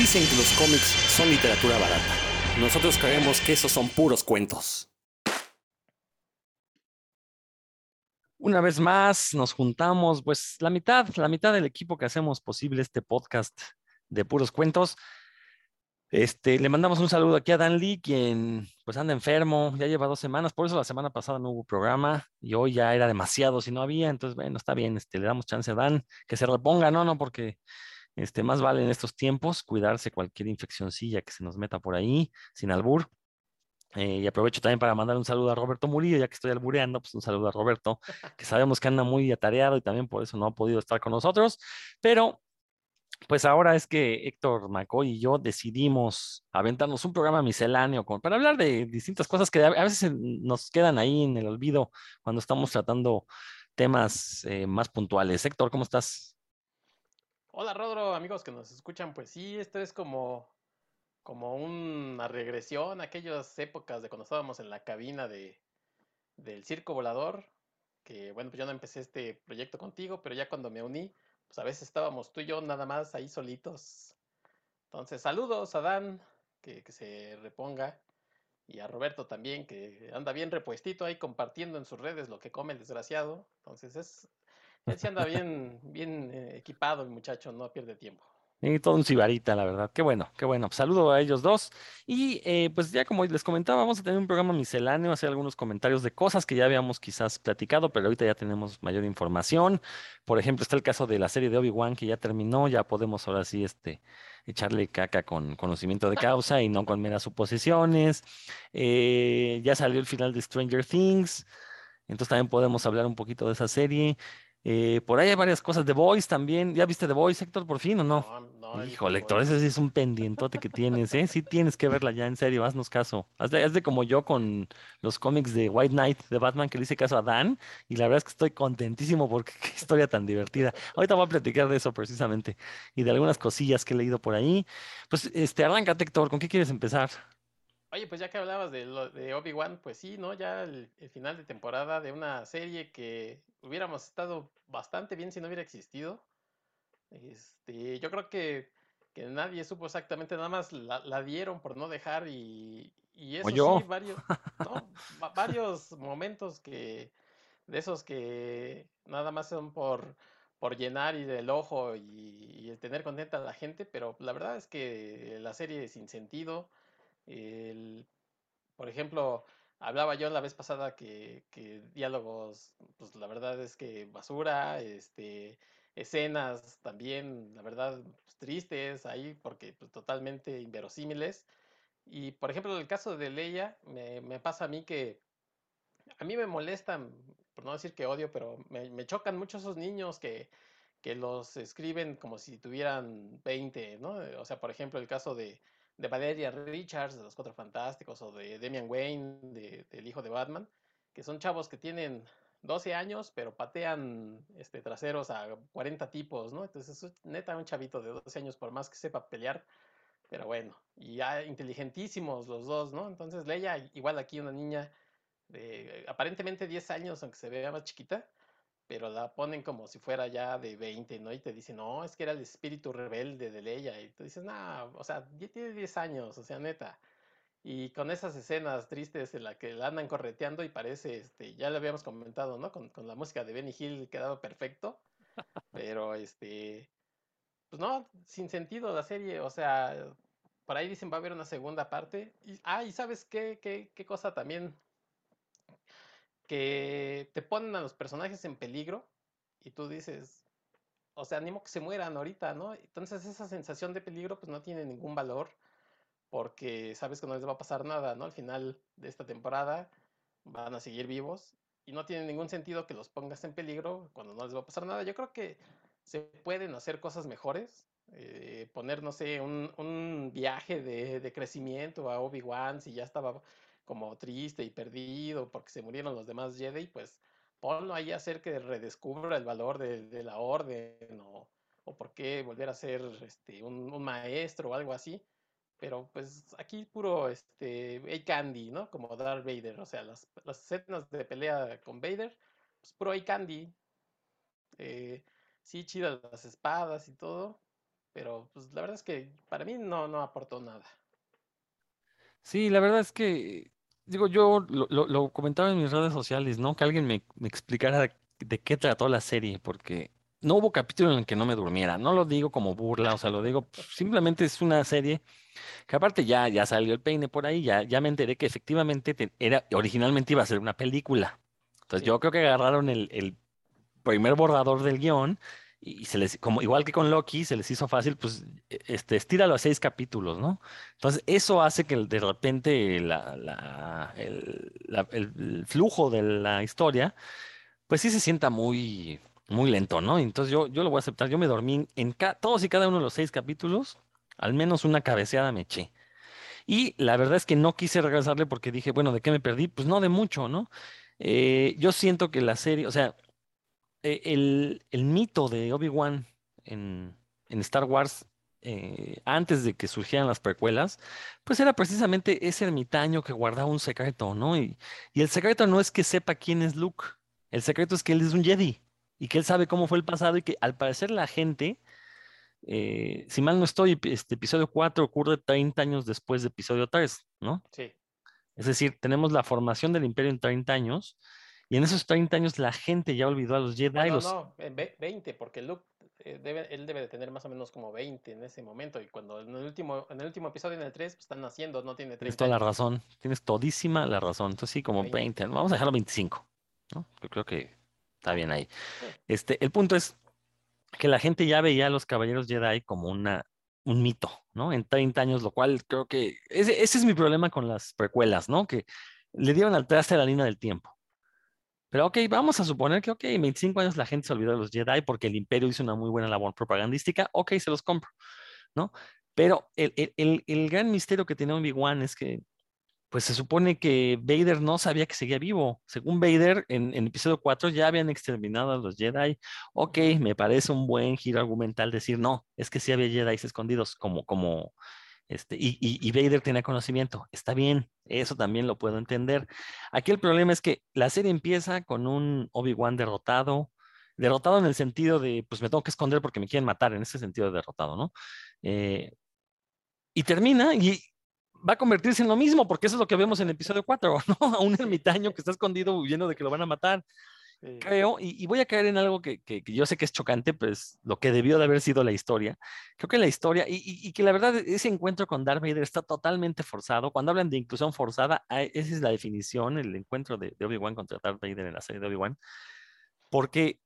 Dicen que los cómics son literatura barata. Nosotros creemos que esos son puros cuentos. Una vez más nos juntamos, pues la mitad, la mitad del equipo que hacemos posible este podcast de puros cuentos. Este, le mandamos un saludo aquí a Dan Lee, quien pues anda enfermo, ya lleva dos semanas, por eso la semana pasada no hubo programa y hoy ya era demasiado si no había, entonces bueno, está bien, este, le damos chance a Dan que se reponga, no, no, porque este, más vale en estos tiempos cuidarse cualquier infeccioncilla que se nos meta por ahí, sin albur. Eh, y aprovecho también para mandar un saludo a Roberto Murillo, ya que estoy albureando, pues un saludo a Roberto, que sabemos que anda muy atareado y también por eso no ha podido estar con nosotros, pero pues ahora es que Héctor McCoy y yo decidimos aventarnos un programa misceláneo para hablar de distintas cosas que a, veces nos quedan ahí en el olvido cuando estamos tratando temas eh, más puntuales. Héctor, ¿cómo estás? Hola Rodro, amigos que nos escuchan, pues sí, esto es como, como una regresión a aquellas épocas de cuando estábamos en la cabina de, del circo volador, que bueno, pues yo no empecé este proyecto contigo, pero ya cuando me uní, pues a veces estábamos tú y yo nada más ahí solitos. Entonces, saludos a Dan, que, se reponga, y a Roberto también, que anda bien repuestito ahí compartiendo en sus redes lo que come el desgraciado. Entonces, es, él sí anda bien, bien eh, equipado el muchacho, no pierde tiempo. Y todo un cibarita, la verdad. Qué bueno, qué bueno. saludo a ellos dos. Y eh, pues ya como les comentaba, vamos a tener un programa misceláneo, hacer algunos comentarios de cosas que ya habíamos quizás platicado, pero ahorita ya tenemos mayor información. Por ejemplo, está el caso de la serie de Obi-Wan que ya terminó, ya podemos ahora sí este, echarle caca con conocimiento de causa y no con meras suposiciones. Eh, ya salió el final de Stranger Things, entonces también podemos hablar un poquito de esa serie. Eh, por ahí hay varias cosas. The Voice también. ¿Ya viste The Voice, Héctor, por fin o no? No, no Hijo, Héctor, ese sí es un pendientote que tienes, ¿eh? Sí tienes que verla ya, en serio, haznos caso. Haz de, como yo con los cómics de White Knight de Batman que le hice caso a Dan. Y la verdad es que estoy contentísimo porque qué historia tan divertida. Ahorita voy a platicar de eso precisamente y de algunas cosillas que he leído por ahí. Pues, este, arráncate, Héctor, ¿con qué quieres empezar? Oye, pues ya que hablabas de, de Obi-Wan, pues sí, ¿no? Ya el, final de temporada de una serie que hubiéramos estado bastante bien si no hubiera existido. Este, yo creo que, que nadie supo exactamente, nada más la, dieron por no dejar y, y eso sí, varios, varios momentos que de esos que nada más son por, por llenar y del ojo y, y el tener contenta a la gente, pero la verdad es que la serie es sin sentido el, por ejemplo, hablaba yo la vez pasada que, diálogos, pues la verdad es que basura, este, escenas también, la verdad, pues, tristes ahí, porque pues, totalmente inverosímiles. Y por ejemplo, el caso de Leia, me, me, pasa a mí que a mí me molestan, por no decir que odio, pero me, me chocan mucho esos niños que, que los escriben como si tuvieran 20, ¿no? O sea, por ejemplo, el caso de, de Valeria Richards, de los Cuatro Fantásticos, o de Damian Wayne, de, del hijo de Batman, que son chavos que tienen 12 años, pero patean este, traseros a 40 tipos, ¿no? Entonces es neta un chavito de 12 años, por más que sepa pelear, pero bueno, y ya inteligentísimos los dos, ¿no? Entonces Leia, igual aquí una niña de aparentemente 10 años, aunque se vea más chiquita, pero la ponen como si fuera ya de 20, ¿no? Y te dicen, no, es que era el espíritu rebelde de Leia. Y tú dices, no, o sea, ya tiene 10 años, o sea, neta. Y con esas escenas tristes en las que la andan correteando y parece, este, ya lo habíamos comentado, ¿no? Con, con la música de Benny Hill quedado perfecto. Pero, este, pues no, sin sentido la serie, o sea, por ahí dicen va a haber una segunda parte. Ah, y sabes qué, qué, qué cosa también que te ponen a los personajes en peligro y tú dices, o sea, animo que se mueran ahorita, ¿no? Entonces esa sensación de peligro pues no tiene ningún valor porque sabes que no les va a pasar nada, ¿no? Al final de esta temporada van a seguir vivos y no tiene ningún sentido que los pongas en peligro cuando no les va a pasar nada. Yo creo que se pueden hacer cosas mejores, eh, poner, no sé, un, viaje de, crecimiento a Obi-Wan si ya estaba como triste y perdido porque se murieron los demás Jedi, pues ponlo ahí a hacer que redescubra el valor de, la orden o, o, por qué volver a ser este, un, maestro o algo así. Pero pues aquí puro este, hay candy, ¿no? Como Darth Vader. O sea, las, las escenas de pelea con Vader, pues puro hay candy. Eh, sí, chidas las espadas y todo. pero pues la verdad es que para mí no, no aportó nada. Sí, la verdad es que, digo, yo lo, lo- lo comentaba en mis redes sociales, ¿no? Que alguien me, me explicara de, de qué trató la serie, porque no hubo capítulo en el que no me durmiera. No lo digo como burla, o sea, lo digo, simplemente es una serie que aparte ya, ya salió el peine por ahí, ya, ya me enteré que efectivamente te- era, originalmente iba a ser una película. Entonces Sí, yo creo que agarraron el, el primer borrador del guion y se les, como igual que con Loki, se les hizo fácil, pues, e- este, estíralo a seis capítulos, ¿no? Entonces, eso hace que de repente el, flujo de la historia, pues sí se sienta muy, muy lento, ¿no? Entonces yo, yo lo voy a aceptar. Yo me dormí en todos y cada uno de los seis capítulos, al menos una cabeceada me eché. Y la verdad es que no quise regresarle porque dije, bueno, ¿de qué me perdí? Pues no de mucho, ¿no? Eh, yo siento que la serie, o sea, eh, el, el mito de Obi-Wan en, en Star Wars, eh, antes de que surgieran las precuelas, pues era precisamente ese ermitaño que guardaba un secreto, ¿no? Y, y el secreto no es que sepa quién es Luke, el secreto es que él es un Jedi y que él sabe cómo fue el pasado y que al parecer la gente, eh, si mal no estoy, este episodio 4 ocurre 30 años después de episodio 3, ¿no? sí. Es decir, tenemos la formación del imperio en 30 años. Y en esos 30 años la gente ya olvidó a los Jedi, los, no, en ve- 20, porque Luke eh, debe, él debe de tener más o menos como 20 en ese momento. Y cuando en el último, en el último episodio, en el 3, pues están naciendo, no tiene Tienes 30 toda la razón, tienes todísima la razón. Entonces sí, como 20. 20, ¿no? vamos a dejarlo 25, ¿no? Yo creo que está bien ahí. sí, Este, el punto es que la gente ya veía a los Caballeros Jedi como una, un mito, ¿no? En 30 años, lo cual creo que ese, ese es mi problema con las precuelas, ¿no? Que le dieron al traste a la línea del tiempo. Pero ok, vamos a suponer que, ok, en 25 años la gente se olvidó de los Jedi porque el Imperio hizo una muy buena labor propagandística, ok, se los compro, ¿no? Pero el, el, el, gran misterio que tiene Obi-Wan es que pues se supone que Vader no sabía que seguía vivo. Según Vader, en, en episodio 4 ya habían exterminado a los Jedi. Ok, me parece un buen giro argumental decir, no, es que sí había Jedi escondidos, como, como, este, y, Vader tenía conocimiento. Está bien, eso también lo puedo entender. Aquí el problema es que la serie empieza con un Obi-Wan derrotado, derrotado en el sentido de, pues me tengo que esconder porque me quieren matar, en ese sentido de derrotado, ¿no? Eh, y termina y va a convertirse en lo mismo, porque eso es lo que vemos en el episodio 4, ¿no? A un ermitaño que está escondido huyendo de que lo van a matar, sí, creo, y, y voy a caer en algo que, que- que yo sé que es chocante, pues lo que debió de haber sido la historia. Creo que la historia, y, y- y que la verdad ese encuentro con Darth Vader está totalmente forzado. Cuando hablan de inclusión forzada, ah, esa es la definición, el encuentro de, de Obi-Wan contra Darth Vader en la serie de Obi-Wan, porque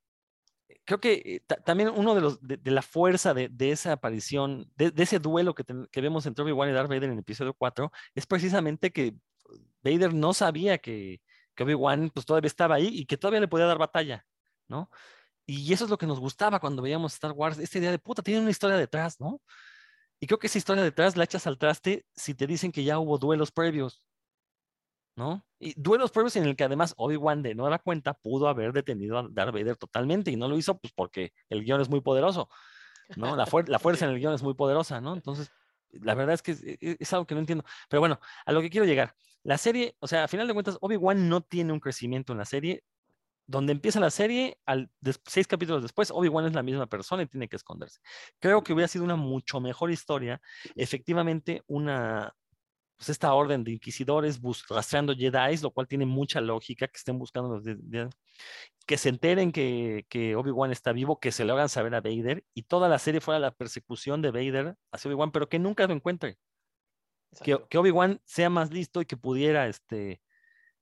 creo que eh, ta- también uno de los de, de la fuerza de, de esa aparición, de, de ese duelo que, que vemos entre Obi-Wan y Darth Vader en el episodio 4, es precisamente que Vader no sabía que, que Obi-Wan pues todavía estaba ahí y que todavía le podía dar batalla, ¿no? Y eso es lo que nos gustaba cuando veíamos Star Wars, esta idea de puta, tiene una historia detrás, ¿no? Y creo que esa historia detrás la echas al traste si te dicen que ya hubo duelos previos, ¿no? Y duelos previos en el que además Obi-Wan de no da cuenta pudo haber detenido a Darth Vader totalmente y no lo hizo pues porque el guion es muy poderoso, ¿no? La, fuer la fuerza en el guion es muy poderosa, ¿no? Entonces, la verdad es que es- es algo que no entiendo. Pero bueno, a lo que quiero llegar. La serie, o sea, a final de cuentas, Obi-Wan no tiene un crecimiento en la serie. Donde empieza la serie, al seis capítulos después, Obi-Wan es la misma persona y tiene que esconderse. Creo que hubiera sido una mucho mejor historia, efectivamente, una, pues esta orden de inquisidores rastreando Jedi, lo cual tiene mucha lógica, que estén buscando los de- que se enteren que, que Obi-Wan está vivo, que se lo hagan saber a Vader, y toda la serie fuera la persecución de Vader hacia Obi-Wan, pero que nunca lo encuentre. Que, que Obi-Wan sea más listo y que pudiera este,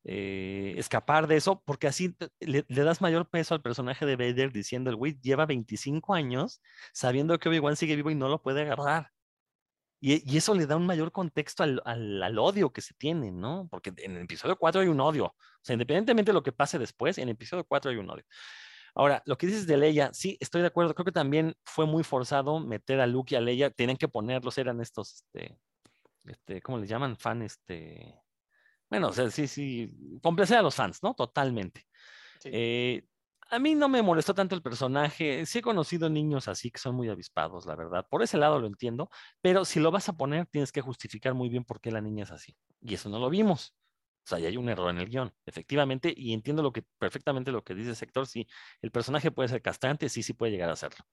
eh, escapar de eso, porque así le das mayor peso al personaje de Vader diciendo, el güey lleva 25 años sabiendo que Obi-Wan sigue vivo y no lo puede agarrar. Y, y eso le da un mayor contexto al, al- al odio que se tiene, ¿no? Porque en el episodio 4 hay un odio. O sea, independientemente de lo que pase después, en el episodio 4 hay un odio. Ahora, lo que dices de Leia, sí, estoy de acuerdo. Creo que también fue muy forzado meter a Luke y a Leia. Tienen que ponerlos, eran estos, este, este, ¿cómo les llaman? Fan, este. Bueno, o sea, sí, sí, complacer a los fans, ¿no? Totalmente. Sí. Eh, a mí no me molestó tanto el personaje. Sí he conocido niños así que son muy avispados, la verdad. Por ese lado lo entiendo, pero si lo vas a poner, tienes que justificar muy bien por qué la niña es así. Y eso no lo vimos. O sea, ya hay un error en el guion, efectivamente, y entiendo lo que, perfectamente lo que dice el sector. Sí, el personaje puede ser castrante, sí, sí puede llegar a serlo.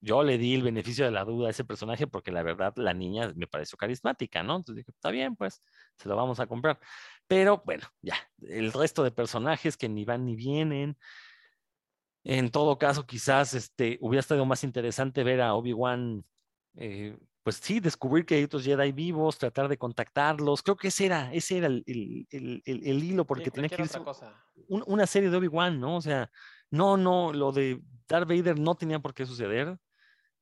Yo le di el beneficio de la duda a ese personaje porque la verdad la niña me pareció carismática, ¿no? Entonces dije, está bien, pues se lo vamos a comprar. Pero bueno, ya, el resto de personajes que ni van ni vienen. En todo caso, quizás este, hubiera estado más interesante ver a Obi-Wan, eh, pues sí, descubrir que hay otros Jedi vivos, tratar de contactarlos. Creo que ese era, ese era el, el, el, hilo, porque tenía que ir una serie de Obi-Wan, ¿no? O sea, no, no, lo de Darth Vader no tenía por qué suceder.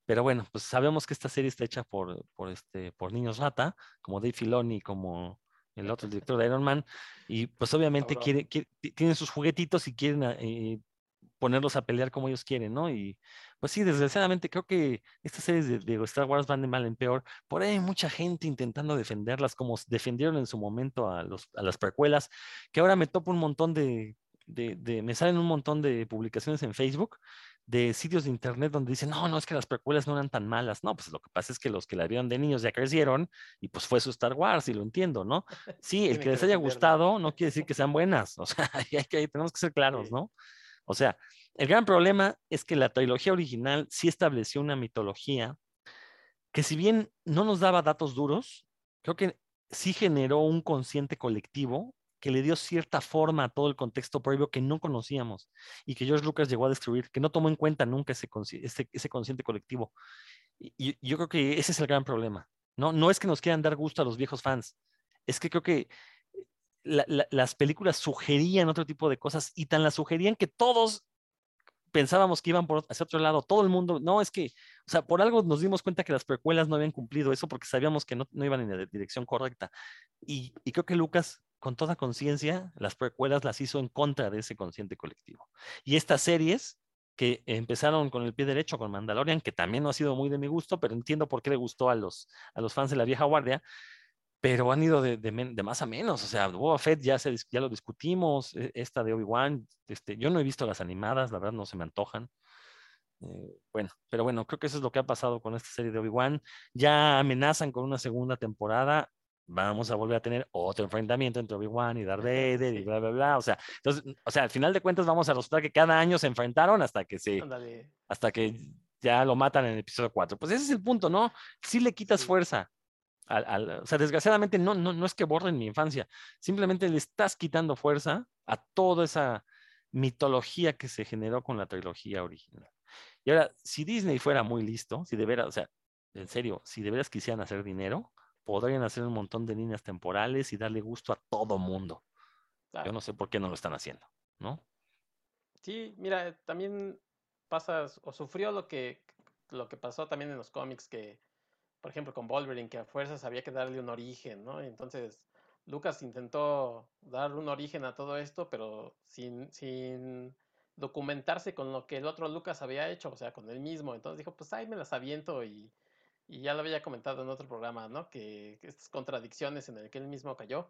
Pero bueno, pues sabemos que esta serie está hecha por, por, este, por niños rata, como Dave Filoni, como el otro director de Iron Man, y pues obviamente quiere, tienen sus juguetitos y quieren eh, ponerlos a pelear como ellos quieren, ¿no? Y pues sí, desgraciadamente creo que estas series de, de, Star Wars van de mal en peor. Por ahí hay mucha gente intentando defenderlas como defendieron en su momento a, los, a las precuelas, que ahora me topo un montón de, de, de, me salen un montón de publicaciones en Facebook de sitios de internet donde dicen, no, no, es que las precuelas no eran tan malas. No, pues lo que pasa es que los que la vieron de niños ya crecieron y pues fue su Star Wars y lo entiendo, ¿no? Sí, el que les haya gustado no quiere decir que sean buenas, o sea, hay que, tenemos que ser claros, ¿no? O sea, el gran problema es que la trilogía original sí estableció una mitología que si bien no nos daba datos duros, creo que sí generó un consciente colectivo que le dio cierta forma a todo el contexto previo que no conocíamos y que George Lucas llegó a destruir, que no tomó en cuenta nunca ese, ese, consciente colectivo. Y, yo creo que ese es el gran problema. ¿no? no es que nos quieran dar gusto a los viejos fans, es que creo que las películas sugerían otro tipo de cosas y tan las sugerían que todos pensábamos que iban por hacia otro lado, todo el mundo, no, es que, o sea, por algo nos dimos cuenta que las precuelas no habían cumplido eso porque sabíamos que no, no iban en la dirección correcta. Y, y creo que Lucas con toda conciencia, las precuelas las hizo en contra de ese consciente colectivo. Y estas series que empezaron con el pie derecho con Mandalorian, que también no ha sido muy de mi gusto, pero entiendo por qué le gustó a los, a los fans de la vieja guardia, pero han ido de, de, más a menos. O sea, Boba Fett ya, se, ya lo discutimos, e, esta de Obi-Wan, este, yo no he visto las animadas, la verdad no se me antojan. Eh, bueno, pero bueno, creo que eso es lo que ha pasado con esta serie de Obi-Wan. Ya amenazan con una segunda temporada vamos a volver a tener otro enfrentamiento entre Obi-Wan y Darth Vader y bla, bla, bla. O sea, entonces, o sea, al final de cuentas vamos a resultar que cada año se enfrentaron hasta que se, hasta que ya lo matan en el episodio 4. Pues ese es el punto, ¿no? Si le quitas fuerza. Al, o sea, desgraciadamente no, no, no es que borren mi infancia, simplemente le estás quitando fuerza a toda esa mitología que se generó con la trilogía original. Y ahora, si Disney fuera muy listo, si de veras, o sea, en serio, si de veras quisieran hacer dinero, podrían hacer un montón de líneas temporales y darle gusto a todo mundo. Yo no sé por qué no lo están haciendo, ¿no? Sí, mira, también pasa o sufrió lo que, lo que pasó también en los cómics que, por ejemplo, con Wolverine, que a fuerzas había que darle un origen, ¿no? Entonces, Lucas intentó dar un origen a todo esto, pero sin, sin documentarse con lo que el otro Lucas había hecho, o sea, con él mismo. Entonces dijo, pues ahí me las aviento y, y ya lo había comentado en otro programa, ¿no? Que, estas contradicciones en el que él mismo cayó.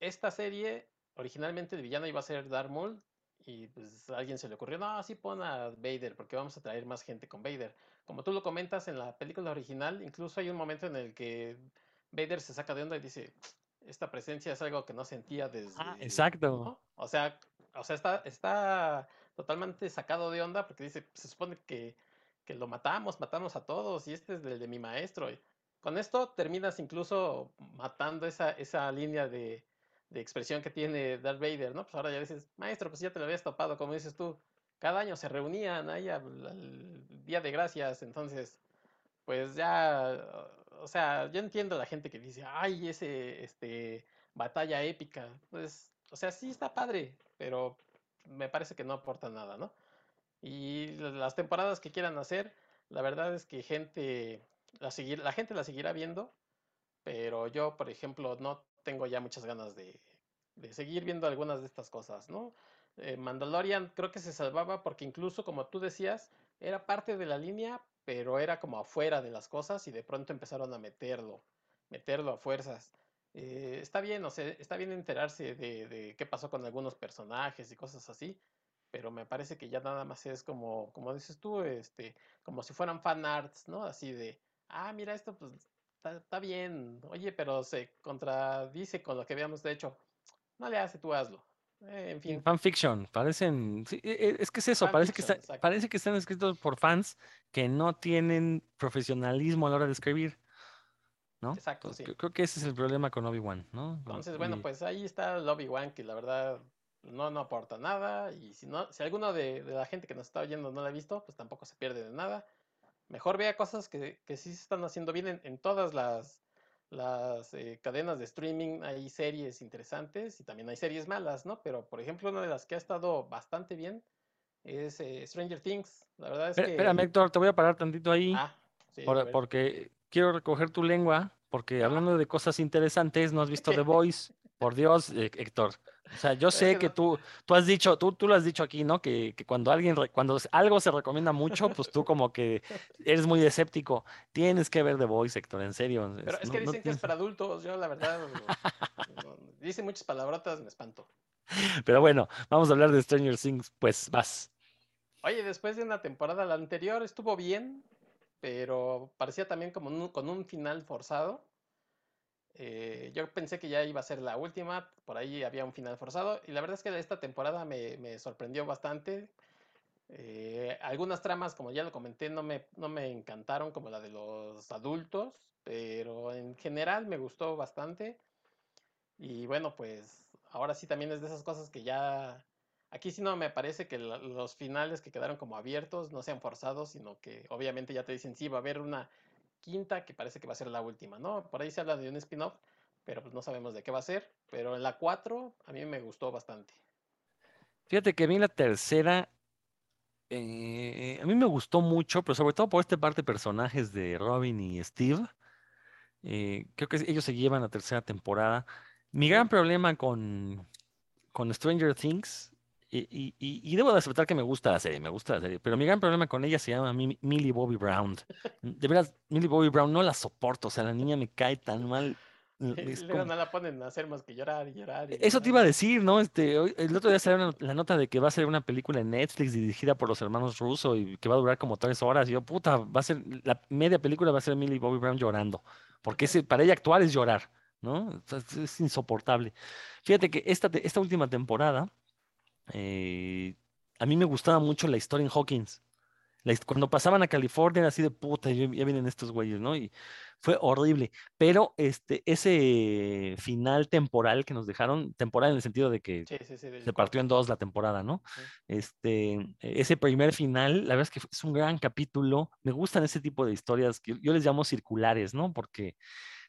Esta serie, originalmente el villano iba a ser Darth Maul, y pues a alguien se le ocurrió, no, sí pon a Vader, porque vamos a traer más gente con Vader. Como tú lo comentas en la película original, incluso hay un momento en el que Vader se saca de onda y dice, esta presencia es algo que no sentía desde... Ah, exacto. O sea, o sea está, está totalmente sacado de onda porque dice, se supone que que lo matamos, matamos a todos, y este es el de mi maestro. con esto terminas incluso matando esa, esa línea de, de, expresión que tiene Darth Vader, ¿no? Pues ahora ya dices, maestro, pues ya te lo habías topado, como dices tú. Cada año se reunían ahí al, Día de Gracias, entonces, pues ya, o sea, yo entiendo a la gente que dice, ay, ese, este, batalla épica. Pues, o sea, sí está padre, pero me parece que no aporta nada, ¿no? Y las temporadas que quieran hacer, la verdad es que gente, la, seguir, la gente la seguirá viendo, pero yo, por ejemplo, no tengo ya muchas ganas de, de seguir viendo algunas de estas cosas, ¿no? Eh, Mandalorian creo que se salvaba porque incluso, como tú decías, era parte de la línea, pero era como afuera de las cosas y de pronto empezaron a meterlo, meterlo a fuerzas. Eh, está bien, o sea, está bien enterarse de, de, qué pasó con algunos personajes y cosas así, pero me parece que ya nada más es como, como dices tú, este, como si fueran fan arts, ¿no? Así de, ah, mira, esto pues está, bien, oye, pero se contradice con lo que habíamos hecho. No le hace, tú hazlo. Eh, en fin. Fanfiction, parecen. sí, e- e- es que es eso, parece que, está- parece que están escritos por fans que no tienen profesionalismo a la hora de escribir, ¿no? Exacto, Entonces, sí. creo, que ese es el problema con Obi-Wan, ¿no? Entonces, bueno, Y- pues ahí está el Obi-Wan, que la verdad no, no aporta nada. Y si no, si alguno de, de la gente que nos está oyendo no la ha visto, pues tampoco se pierde de nada. Mejor vea cosas que, que sí se están haciendo bien en, en todas las, las eh, cadenas de streaming. Hay series interesantes y también hay series malas, ¿no? Pero, por ejemplo, una de las que ha estado bastante bien es eh, Stranger Things. La verdad es Espera- Espérame, que... Héctor, te voy a parar tantito ahí. Ah, sí, Por- porque quiero recoger tu lengua, porque hablando de cosas interesantes, no has visto The Voice, por Dios, eh, Héctor. O sea, yo sé que tú, tú has dicho, tú, tú lo has dicho aquí, ¿no? Que, que cuando alguien, re- cuando algo se recomienda mucho, pues tú como que eres muy escéptico. Tienes que ver The Voice, Héctor, en serio. Pero es no- que no dicen que es para adultos. Yo, la verdad, no- no- dicen muchas palabrotas, me espanto. Pero bueno, vamos a hablar de Stranger Things, pues vas. Oye, después de una temporada, la anterior estuvo bien, pero parecía también como un- con un final forzado. Eh, yo pensé que ya iba a ser la última, por ahí había un final forzado, y la verdad es que esta temporada me, sorprendió bastante. Eh, algunas tramas, como ya lo comenté, no me, no me encantaron, como la de los adultos, pero en general me gustó bastante. Y bueno, pues ahora sí también es de esas cosas que ya... Aquí sí no me parece que los finales que quedaron como abiertos no sean forzados, sino que obviamente ya te dicen, sí, va a haber una quinta que parece que va a ser la última, ¿no? Por ahí se habla de un spin-off, pero pues no sabemos de qué va a ser. Pero en la 4 a mí me gustó bastante. Fíjate que a mí la tercera, eh, a mí me gustó mucho, pero sobre todo por este parte de personajes de Robin y Steve. Eh, creo que ellos se llevan la tercera temporada. Mi gran problema con, con Stranger Things, y, y- y- y debo de aceptar que me gusta la serie, me gusta la serie, pero mi gran problema con ella se llama Mi- Millie Bobby Brown. De veras, Millie Bobby Brown no la soporto, o sea, la niña me cae tan mal. Como- no la ponen a hacer más que llorar y llorar. y Eso te iba a decir, ¿no? Este, el otro día salió una- la nota de que va a ser una película en Netflix dirigida por los hermanos Russo y que va a durar como tres horas. Y yo, puta, va a ser, la media película va a ser Millie Bobby Brown llorando. Porque ese, para ella actuar es llorar, ¿no? O sea, es, insoportable. Fíjate que esta, esta última temporada, eh, a mí me gustaba mucho la historia en Hawkins. La cuando pasaban a California era así de puta, ya, ya vienen estos güeyes, ¿no? Y fue horrible. Pero este, ese final temporal que nos dejaron, temporal en el sentido de que Sí, sí, sí. del se partió en dos la temporada, ¿no? Este, ese primer final, la verdad es que es un gran capítulo. Me gustan ese tipo de historias que yo les llamo circulares, ¿no? Porque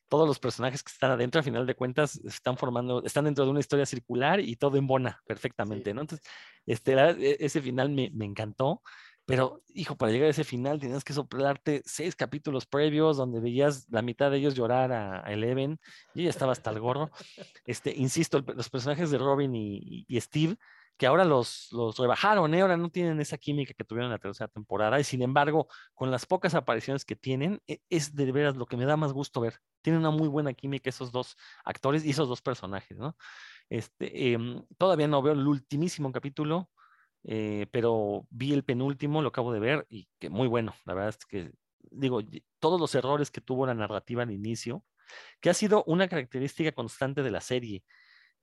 todos los personajes que están adentro, a final de cuentas, están formando, están dentro de una historia circular y todo embona perfectamente, ¿no? Entonces, este, la- e- ese final me, me encantó. Pero, hijo, para llegar a ese final tenías que soplarte seis capítulos previos donde veías la mitad de ellos llorar a, a Eleven y ella estaba hasta el gorro. Este, insisto, el- los personajes de Robin y Steve, que ahora los, los rebajaron, ¿eh? ahora no tienen esa química que tuvieron en la tercera temporada y sin embargo, con las pocas apariciones que tienen, e- es de veras lo que me da más gusto ver. Tienen una muy buena química esos dos actores y esos dos personajes, ¿no? Este, em, todavía no veo el ultimísimo capítulo, eh, pero vi el penúltimo, lo acabo de ver y que muy bueno. La verdad es que, digo, todos los errores que tuvo la narrativa al inicio, que ha sido una característica constante de la serie.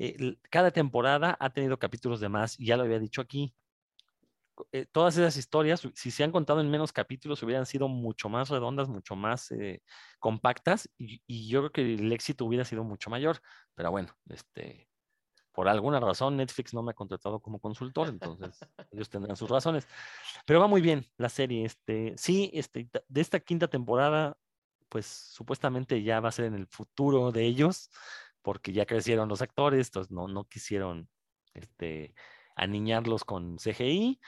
Eh, cada temporada ha tenido capítulos de más, ya lo había dicho aquí. Eh, todas esas historias, si se han contado en menos capítulos, hubieran sido mucho más redondas, mucho más eh, compactas, y, y yo creo que el éxito hubiera sido mucho mayor. Pero bueno, este, por alguna razón Netflix no me ha contratado como consultor, entonces ellos tendrán sus razones. Pero va muy bien la serie. Este, sí, este, de esta quinta temporada, pues supuestamente ya va a ser en el futuro de ellos, porque ya crecieron los actores, entonces no, no quisieron este, aniñarlos con CGI.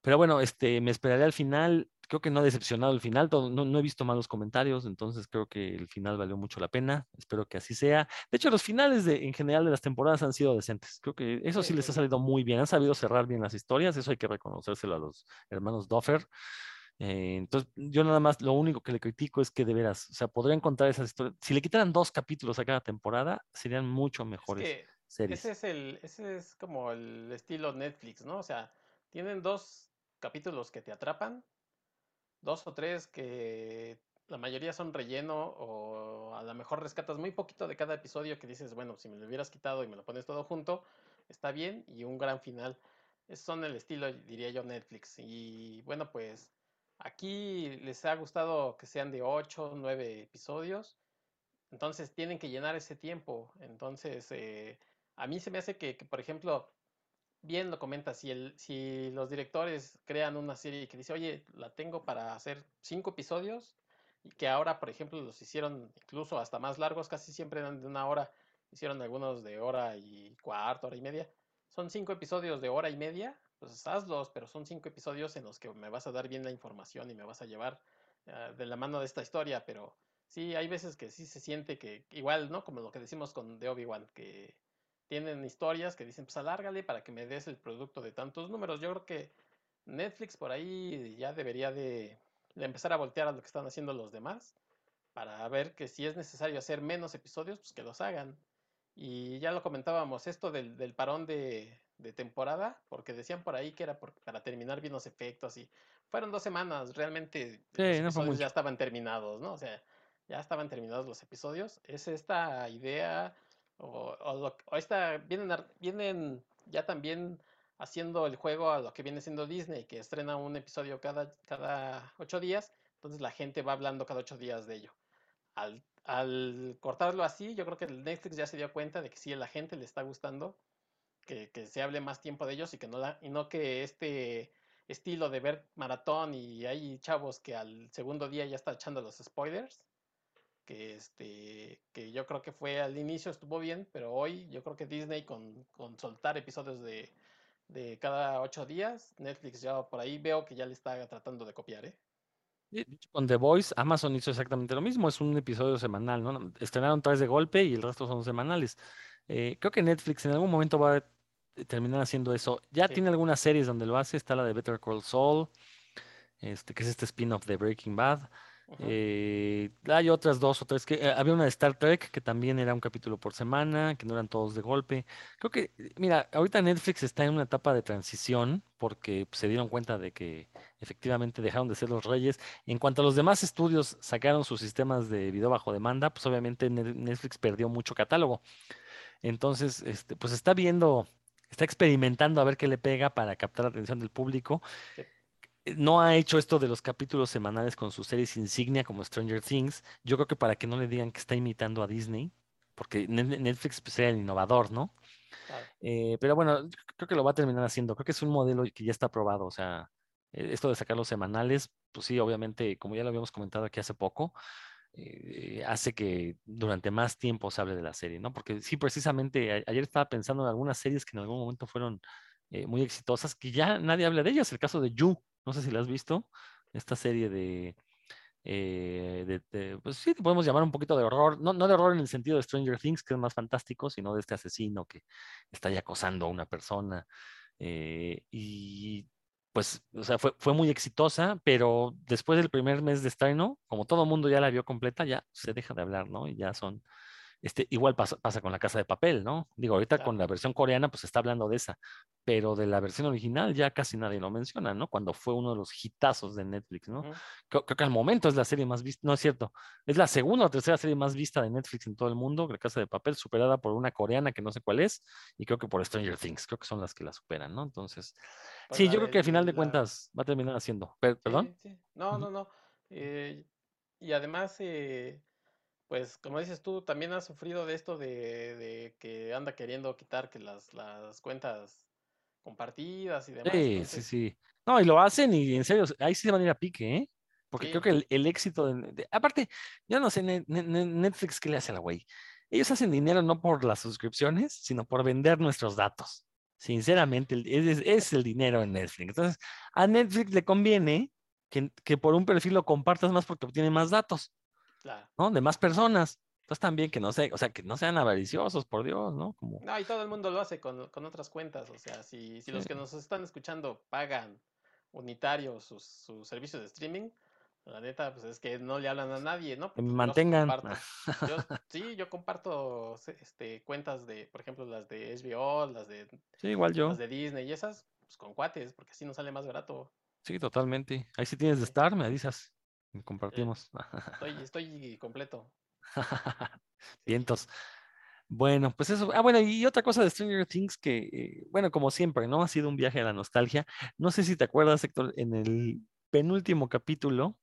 Pero bueno, este, me esperaré al final. Creo que no ha decepcionado el final. no, no he visto malos comentarios, entonces creo que el final valió mucho la pena. Espero que así sea. De hecho, los finales de, en general de las temporadas han sido decentes. Creo que eso sí les ha salido muy bien. Han sabido cerrar bien las historias. Eso hay que reconocérselo a los hermanos Duffer. Eh, entonces, yo nada más lo único que le critico es que de veras, o sea, podrían contar esas historias. Si le quitaran dos capítulos a cada temporada, serían mucho Es mejores que series. ese es el, ese es como el estilo Netflix, ¿no? O sea, tienen dos capítulos que te atrapan, dos o tres que la mayoría son relleno o a lo mejor rescatas muy poquito de cada episodio que dices, bueno, si me lo hubieras quitado y me lo pones todo junto, está bien y un gran final. Esos son el estilo, diría yo, Netflix. Y bueno, pues aquí les ha gustado que sean de 8, 9 episodios. Entonces tienen que llenar ese tiempo. Entonces, eh, a mí se me hace que, por ejemplo, bien lo comenta, si, el, si los directores crean una serie que dice, oye, la tengo para hacer cinco episodios, y que ahora, por ejemplo, los hicieron incluso hasta más largos, casi siempre eran de una hora, hicieron algunos de hora y cuarto, hora y media. Son cinco episodios de hora y media, pues hazlos, pero son cinco episodios en los que me vas a dar bien la información y me vas a llevar uh, de la mano de esta historia, pero sí, hay veces que sí se siente que igual, ¿no? Como lo que decimos con The Obi-Wan, que tienen historias que dicen, pues alárgale para que me des el producto de tantos números. Yo creo que Netflix por ahí ya debería de, de, empezar a voltear a lo que están haciendo los demás para ver que si es necesario hacer menos episodios, pues que los hagan. Y ya lo comentábamos, esto del, del parón de, de, temporada, porque decían por ahí que era por, para terminar bien los efectos y fueron dos semanas, realmente sí, los no episodios ya estaban terminados, ¿no? O sea, ya estaban terminados los episodios. Es esta idea o, o, lo, o esta, vienen, vienen ya también haciendo el juego a lo que viene siendo Disney, que estrena un episodio cada, cada ocho días, entonces la gente va hablando cada ocho días de ello. Al, al cortarlo así, yo creo que el Netflix ya se dio cuenta de que sí a la gente le está gustando que, se hable más tiempo de ellos y que no, la, y no que este estilo de ver maratón y hay chavos que al segundo día ya está echando los spoilers que este que yo creo que fue al inicio estuvo bien, pero hoy yo creo que Disney con, con soltar episodios de, de, cada ocho días, Netflix ya por ahí veo que ya le está tratando de copiar, ¿eh? Con The Voice, Amazon hizo exactamente lo mismo, es un episodio semanal, ¿no? Estrenaron tres de golpe y el resto son semanales. Eh, creo que Netflix en algún momento va a terminar haciendo eso. Ya sí. tiene algunas series donde lo hace, está la de Better Call Saul, este, que es este spin-off de Breaking Bad. Uh -huh. eh, hay otras dos o tres que eh, había una de Star Trek que también era un capítulo por semana, que no eran todos de golpe. Creo que, mira, ahorita Netflix está en una etapa de transición porque pues, se dieron cuenta de que efectivamente dejaron de ser los reyes. En cuanto a los demás estudios sacaron sus sistemas de video bajo demanda, pues obviamente Netflix perdió mucho catálogo. Entonces, este, pues está viendo, está experimentando a ver qué le pega para captar la atención del público. Sí no ha hecho esto de los capítulos semanales con sus series insignia como Stranger Things. Yo creo que para que no le digan que está imitando a Disney, porque Netflix pues, era el innovador, ¿no? Claro. Eh, pero bueno, creo que lo va a terminar haciendo. Creo que es un modelo que ya está aprobado. O sea, eh, esto de sacar los semanales, pues sí, obviamente, como ya lo habíamos comentado aquí hace poco, eh, hace que durante más tiempo se hable de la serie, ¿no? Porque sí, precisamente, ayer estaba pensando en algunas series que en algún momento fueron muy exitosas, que ya nadie habla de ellas. El caso de You, no sé si la has visto, esta serie de, eh, de, de, pues sí, podemos llamar un poquito de horror, no, no, de horror en el sentido de Stranger Things, que es más fantástico, sino de este asesino que está ya acosando a una persona. Eh, y pues, o sea, fue, fue, muy exitosa, pero después del primer mes de estreno, como todo mundo ya la vio completa, ya se deja de hablar, ¿no? Y ya son este, igual pasa, pasa, con la casa de papel, ¿no? Digo, ahorita claro. con la versión coreana, pues se está hablando de esa, pero de la versión original ya casi nadie lo menciona, ¿no? Cuando fue uno de los hitazos de Netflix, ¿no? Uh -huh. creo, creo, que al momento es la serie más vista, no es cierto, es la segunda o tercera serie más vista de Netflix en todo el mundo, La Casa de Papel, superada por una coreana que no sé cuál es, y creo que por Stranger Things, creo que son las que la superan, ¿no? Entonces, pues sí, yo creo que al final de la... cuentas va a terminar haciendo. ¿Perdón? Sí, sí. No, uh -huh. no, no. Eh, y además, eh pues como dices tú, también has sufrido de esto de, de que anda queriendo quitar que las, las, cuentas compartidas y demás. Sí, Entonces... sí, sí. No, y lo hacen y en serio, ahí sí se van a ir a pique, ¿eh? Porque sí. creo que el, el éxito, de, de, aparte, yo no sé, Netflix, ¿qué le hace a la güey? Ellos hacen dinero no por las suscripciones, sino por vender nuestros datos. Sinceramente, es, es el dinero en Netflix. Entonces, a Netflix le conviene que, que por un perfil lo compartas más porque obtiene más datos. Claro. ¿no? De más personas. Entonces también que no sé, o sea, que no sean avariciosos, por Dios, ¿no? Como... No, y todo el mundo lo hace con, con otras cuentas. O sea, si, si sí. los que nos están escuchando pagan unitarios sus, sus, servicios de streaming, la neta, pues es que no le hablan a nadie, ¿no? Que me mantengan. Yo, sí, yo comparto este, cuentas de, por ejemplo, las de HBO, las de, sí, igual yo. las de Disney y esas, pues con cuates, porque así nos sale más barato. Sí, totalmente. Ahí sí tienes de estar, me avisas. Compartimos. Estoy, estoy completo. Vientos. Bueno, pues eso. Ah, bueno, y otra cosa de Stranger Things que, eh, bueno, como siempre, ¿no? Ha sido un viaje a la nostalgia. No sé si te acuerdas, Héctor, en el penúltimo capítulo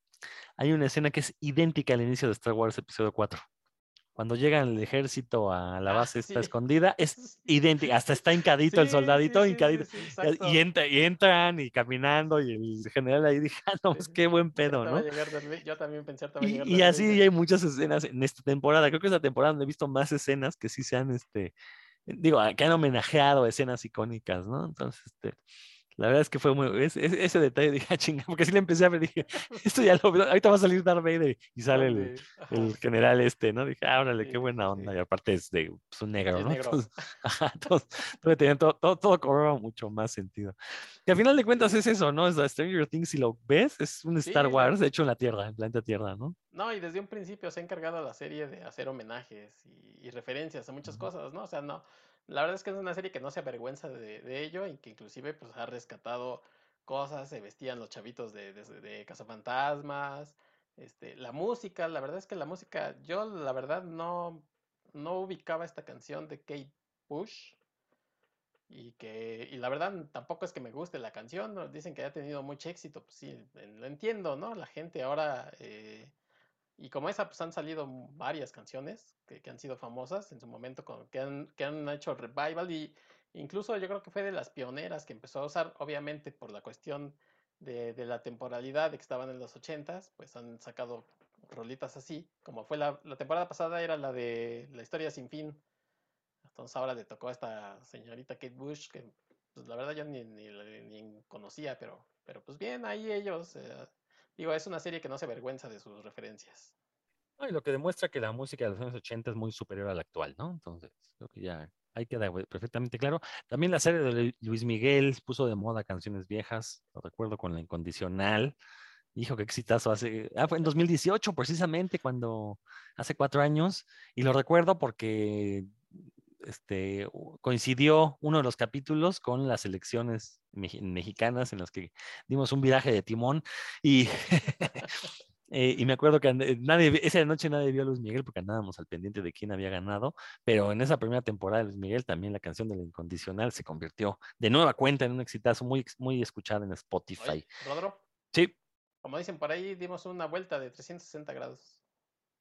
hay una escena que es idéntica al inicio de Star Wars Episodio 4 cuando llega el ejército a la Ah, base está sí. escondida, es idéntica, hasta está hincadito el soldadito, sí, hincadito. y- entra- y entran y caminando y el general ahí dijo, "Ah, no, pues qué buen pedo, ¿no? Yo también pensé a Y, y así hay muchas escenas en esta temporada. Creo que esta temporada donde he visto más escenas que sí se han, este, digo, que han homenajeado escenas icónicas, ¿no? Entonces, este, la verdad es que fue muy, es- es- ese detalle dije, "Ah, chinga, porque sí le empecé a ver, dije, esto ya lo ahorita va a salir Darth Vader y sale el, el general este, ¿no? Dije, ah, órale, qué Sí, buena sí, onda. sí. Y aparte es de pues, un negro, ¿no? negro. Entonces, ajá, todo, todo, todo, todo cobraba mucho más sentido. Que al final de cuentas es eso, ¿no? Es Stranger Things, si lo ves, es un Sí, Star de- Wars hecho en la Tierra, en planeta Tierra, ¿no? No, y desde un principio se ha encargado la serie de hacer homenajes y, y referencias a muchas Ujú. cosas, ¿no? O sea, no, la verdad es que es una serie que no se avergüenza de, ello y que inclusive pues ha rescatado cosas, se vestían los chavitos de, cazafantasmas, este, la música, la verdad es que la música, yo la verdad no, no ubicaba esta canción de Kate Bush y que, y la verdad tampoco es que me guste la canción. Dicen que ha tenido mucho éxito, pues sí, lo entiendo, ¿no? La gente ahora... eh, y como esa, pues han salido varias canciones que, que han sido famosas en su momento, con, que, han, que han hecho revival y incluso yo creo que fue de las pioneras que empezó a usar, obviamente por la cuestión de, de la temporalidad de que estaban en los ochentas, pues han sacado rolitas así, como fue la, la temporada pasada era la de La historia sin fin. Entonces ahora le tocó a esta señorita Kate Bush, que pues la verdad yo ni, ni, ni conocía, pero, pero pues bien, ahí ellos... eh, Digo, es una serie que no se avergüenza de sus referencias. No, y lo que demuestra que la música de los años 80 es muy superior a la actual, ¿no? Entonces, creo que ya ahí queda perfectamente claro. También la serie de Lu- Luis Miguel puso de moda canciones viejas, lo recuerdo con La Incondicional. Hijo, qué exitazo hace. Ah, fue en 2018, precisamente, cuando hace cuatro años. Y lo recuerdo porque este, coincidió uno de los capítulos con las elecciones mexicanas en las que dimos un viraje de timón. Y, eh, y me acuerdo que nadie, esa noche nadie vio a Luis Miguel porque andábamos al pendiente de quién había ganado. Pero en esa primera temporada de Luis Miguel también la canción de La Incondicional se convirtió de nueva cuenta en un exitazo muy, muy escuchado en Spotify. Rodro, Sí, como dicen por ahí, dimos una vuelta de 360 grados.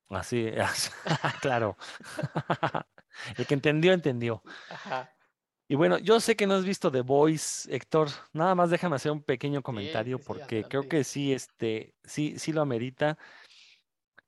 Así, claro. El que entendió, entendió. Ajá. Y bueno, yo sé que no has visto The Voice, Héctor. Nada más déjame hacer un pequeño comentario sí, sí, porque creo que sí, este, sí, sí lo amerita.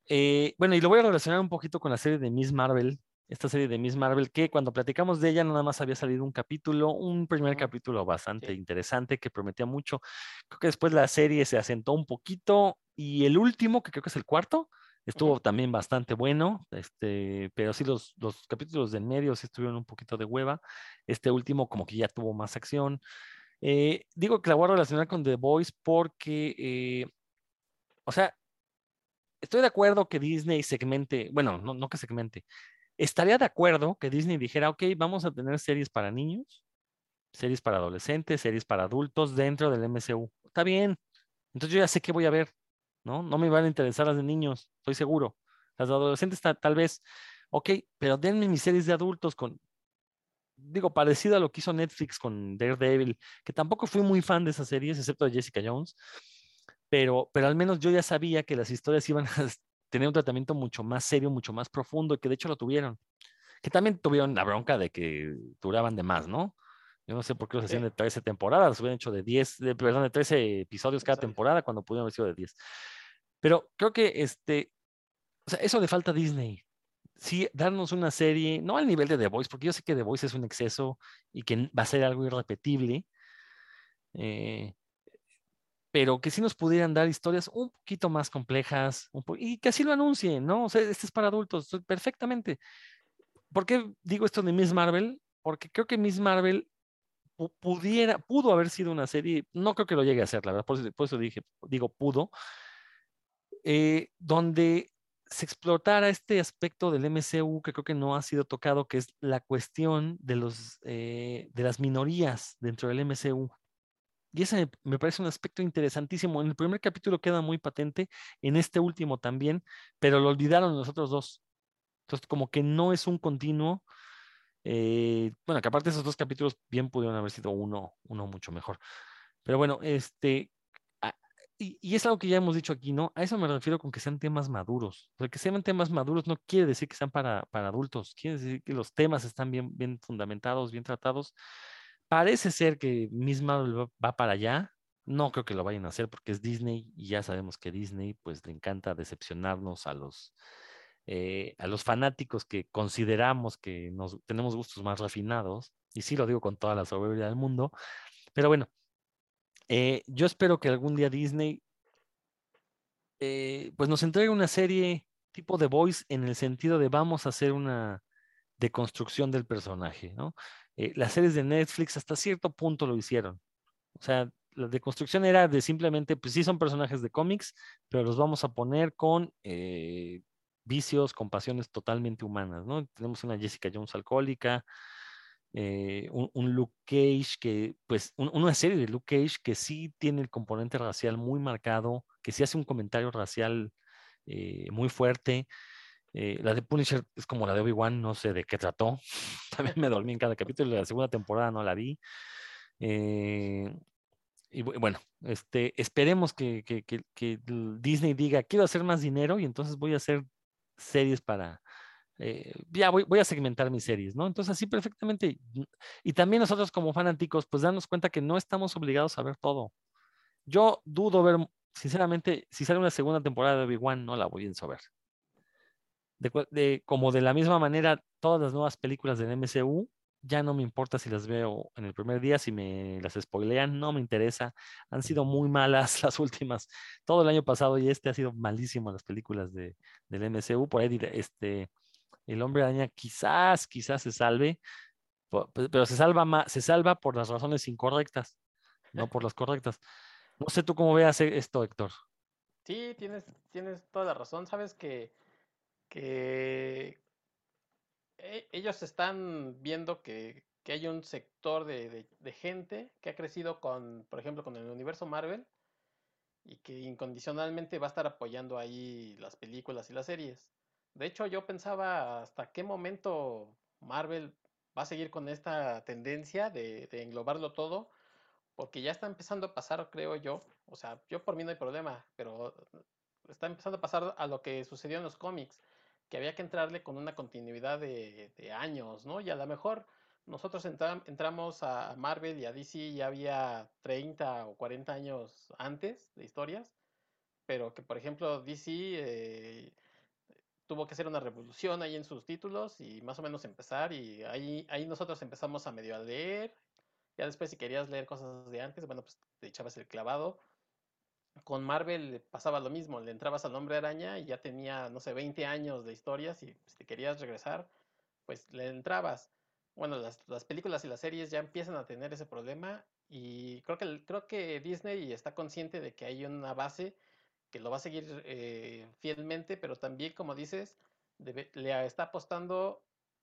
Eh, bueno, y lo voy a relacionar un poquito con la serie de Miss Marvel, esta serie de Miss Marvel, que cuando platicamos de ella nada más había salido un capítulo, un primer capítulo bastante sí. interesante que prometía mucho. Creo que después la serie se asentó un poquito y el último, que creo que es el cuarto, estuvo también bastante bueno, este, pero sí los, los capítulos del medio sí estuvieron un poquito de hueva. Este último como que ya tuvo más acción. Eh, digo que la voy a relacionar con The Voice porque, eh, o sea, estoy de acuerdo que Disney segmente, bueno, no, no que segmente, estaría de acuerdo que Disney dijera, ok, vamos a tener series para niños, series para adolescentes, series para adultos dentro del MCU. Está bien. Entonces yo ya sé qué voy a ver, ¿no? No me van a interesar las de niños, estoy seguro. Las de adolescentes ta- tal vez, ok, pero denme mis series de adultos con, digo, parecido a lo que hizo Netflix con Daredevil, que tampoco fui muy fan de esas series, excepto de Jessica Jones, pero, pero al menos yo ya sabía que las historias iban a tener un tratamiento mucho más serio, mucho más profundo, y que de hecho lo tuvieron. Que también tuvieron la bronca de que duraban de más, ¿no? Yo no sé por qué los hacían de 13 temporadas, los hubieran hecho de 10, de, perdón, de 13 episodios cada temporada cuando pudieron haber sido de 10. Pero creo que este, o sea, eso le falta a Disney. Sí, darnos una serie, no al nivel de The Voice, porque yo sé que The Voice es un exceso y que va a ser algo irrepetible, eh, pero que sí nos pudieran dar historias un poquito más complejas un po- y que así lo anuncien, ¿no? O sea, este es para adultos, perfectamente. ¿Por qué digo esto de Miss Marvel? Porque creo que Miss Marvel pu- pudiera, pudo haber sido una serie, no creo que lo llegue a ser, la verdad, por por eso dije, digo, pudo, eh, donde se explotara este aspecto del MCU que creo que no ha sido tocado, que es la cuestión de, los, eh, de las minorías dentro del MCU. Y ese me, parece un aspecto interesantísimo. En el primer capítulo queda muy patente, en este último también, pero lo olvidaron los otros dos. Entonces, como que no es un continuo, Eh, bueno, que aparte esos dos capítulos bien pudieron haber sido uno, uno mucho mejor. Pero bueno, este, y, es algo que ya hemos dicho aquí, ¿no? A eso me refiero con que sean temas maduros. O que sean temas maduros no quiere decir que sean para, para adultos, quiere decir que los temas están bien, bien fundamentados, bien tratados. Parece ser que Miss Marvel va, para allá. No creo que lo vayan a hacer porque es Disney y ya sabemos que Disney pues le encanta decepcionarnos a los, eh, a los fanáticos que consideramos que nos, tenemos gustos más refinados. Y sí lo digo con toda la soberbia del mundo. Pero bueno, eh, yo espero que algún día Disney eh, pues nos entregue una serie tipo de Voice en el sentido de vamos a hacer una deconstrucción del personaje, ¿no? Eh, las series de Netflix hasta cierto punto lo hicieron. O sea, la deconstrucción era de simplemente, pues sí son personajes de cómics, pero los vamos a poner con vicios, con pasiones totalmente humanas, ¿no? Tenemos una Jessica Jones alcohólica, eh, un, Luke Cage que, pues, una serie de Luke Cage que sí tiene el componente racial muy marcado, que sí hace un comentario racial eh, muy fuerte. Eh, la de Punisher es como la de Obi-Wan, no sé de qué trató. También me dormí en cada capítulo, la segunda temporada no la vi. y bueno, este, esperemos que, que, Disney diga, quiero hacer más dinero y entonces voy a hacer series para, eh, ya voy, voy, a segmentar mis series, ¿no? Entonces así perfectamente. Y también nosotros como fanáticos, pues darnos cuenta que no estamos obligados a ver todo. Yo dudo ver, sinceramente, si sale una segunda temporada de Obi-Wan, no la voy a ver. De, como de la misma manera, todas las nuevas películas del MCU, ya no me importa si las veo en el primer día, si me las spoilean, no me interesa. Han sido muy malas las últimas. Todo el año pasado y este ha sido malísimo las películas de, del MCU. Por ahí, este, el hombre araña quizás, quizás se salve, pero se salva, se salva por las razones incorrectas, no por las correctas. No sé tú cómo veas e, esto, Héctor. Sí, tienes, tienes toda la razón. Sabes que, que e, ellos están viendo que, hay un sector de, de, gente que ha crecido con, por ejemplo, con el universo Marvel y que incondicionalmente va a estar apoyando ahí las películas y las series. De hecho, yo pensaba hasta qué momento Marvel va a seguir con esta tendencia de, englobarlo todo, porque ya está empezando a pasar, creo yo. O sea, yo por mí no hay problema, pero está empezando a pasar a lo que sucedió en los cómics, que había que entrarle con una continuidad de, años, ¿no? Y a lo mejor nosotros entramos a Marvel y a DC ya había 30 o 40 años antes de historias, pero que por ejemplo DC... Eh, tuvo que hacer una revolución ahí en sus títulos y más o menos empezar y ahí, ahí nosotros empezamos a medio a leer. Ya después si querías leer cosas de antes, bueno, pues te echabas el clavado. Con Marvel pasaba lo mismo, le entrabas al Hombre Araña y ya tenía, no sé, 20 años de historias y si te querías regresar, pues le entrabas. Bueno, las, las películas y las series ya empiezan a tener ese problema y creo que, creo que Disney está consciente de que hay una base que lo va a seguir eh, fielmente, pero también, como dices, le está apostando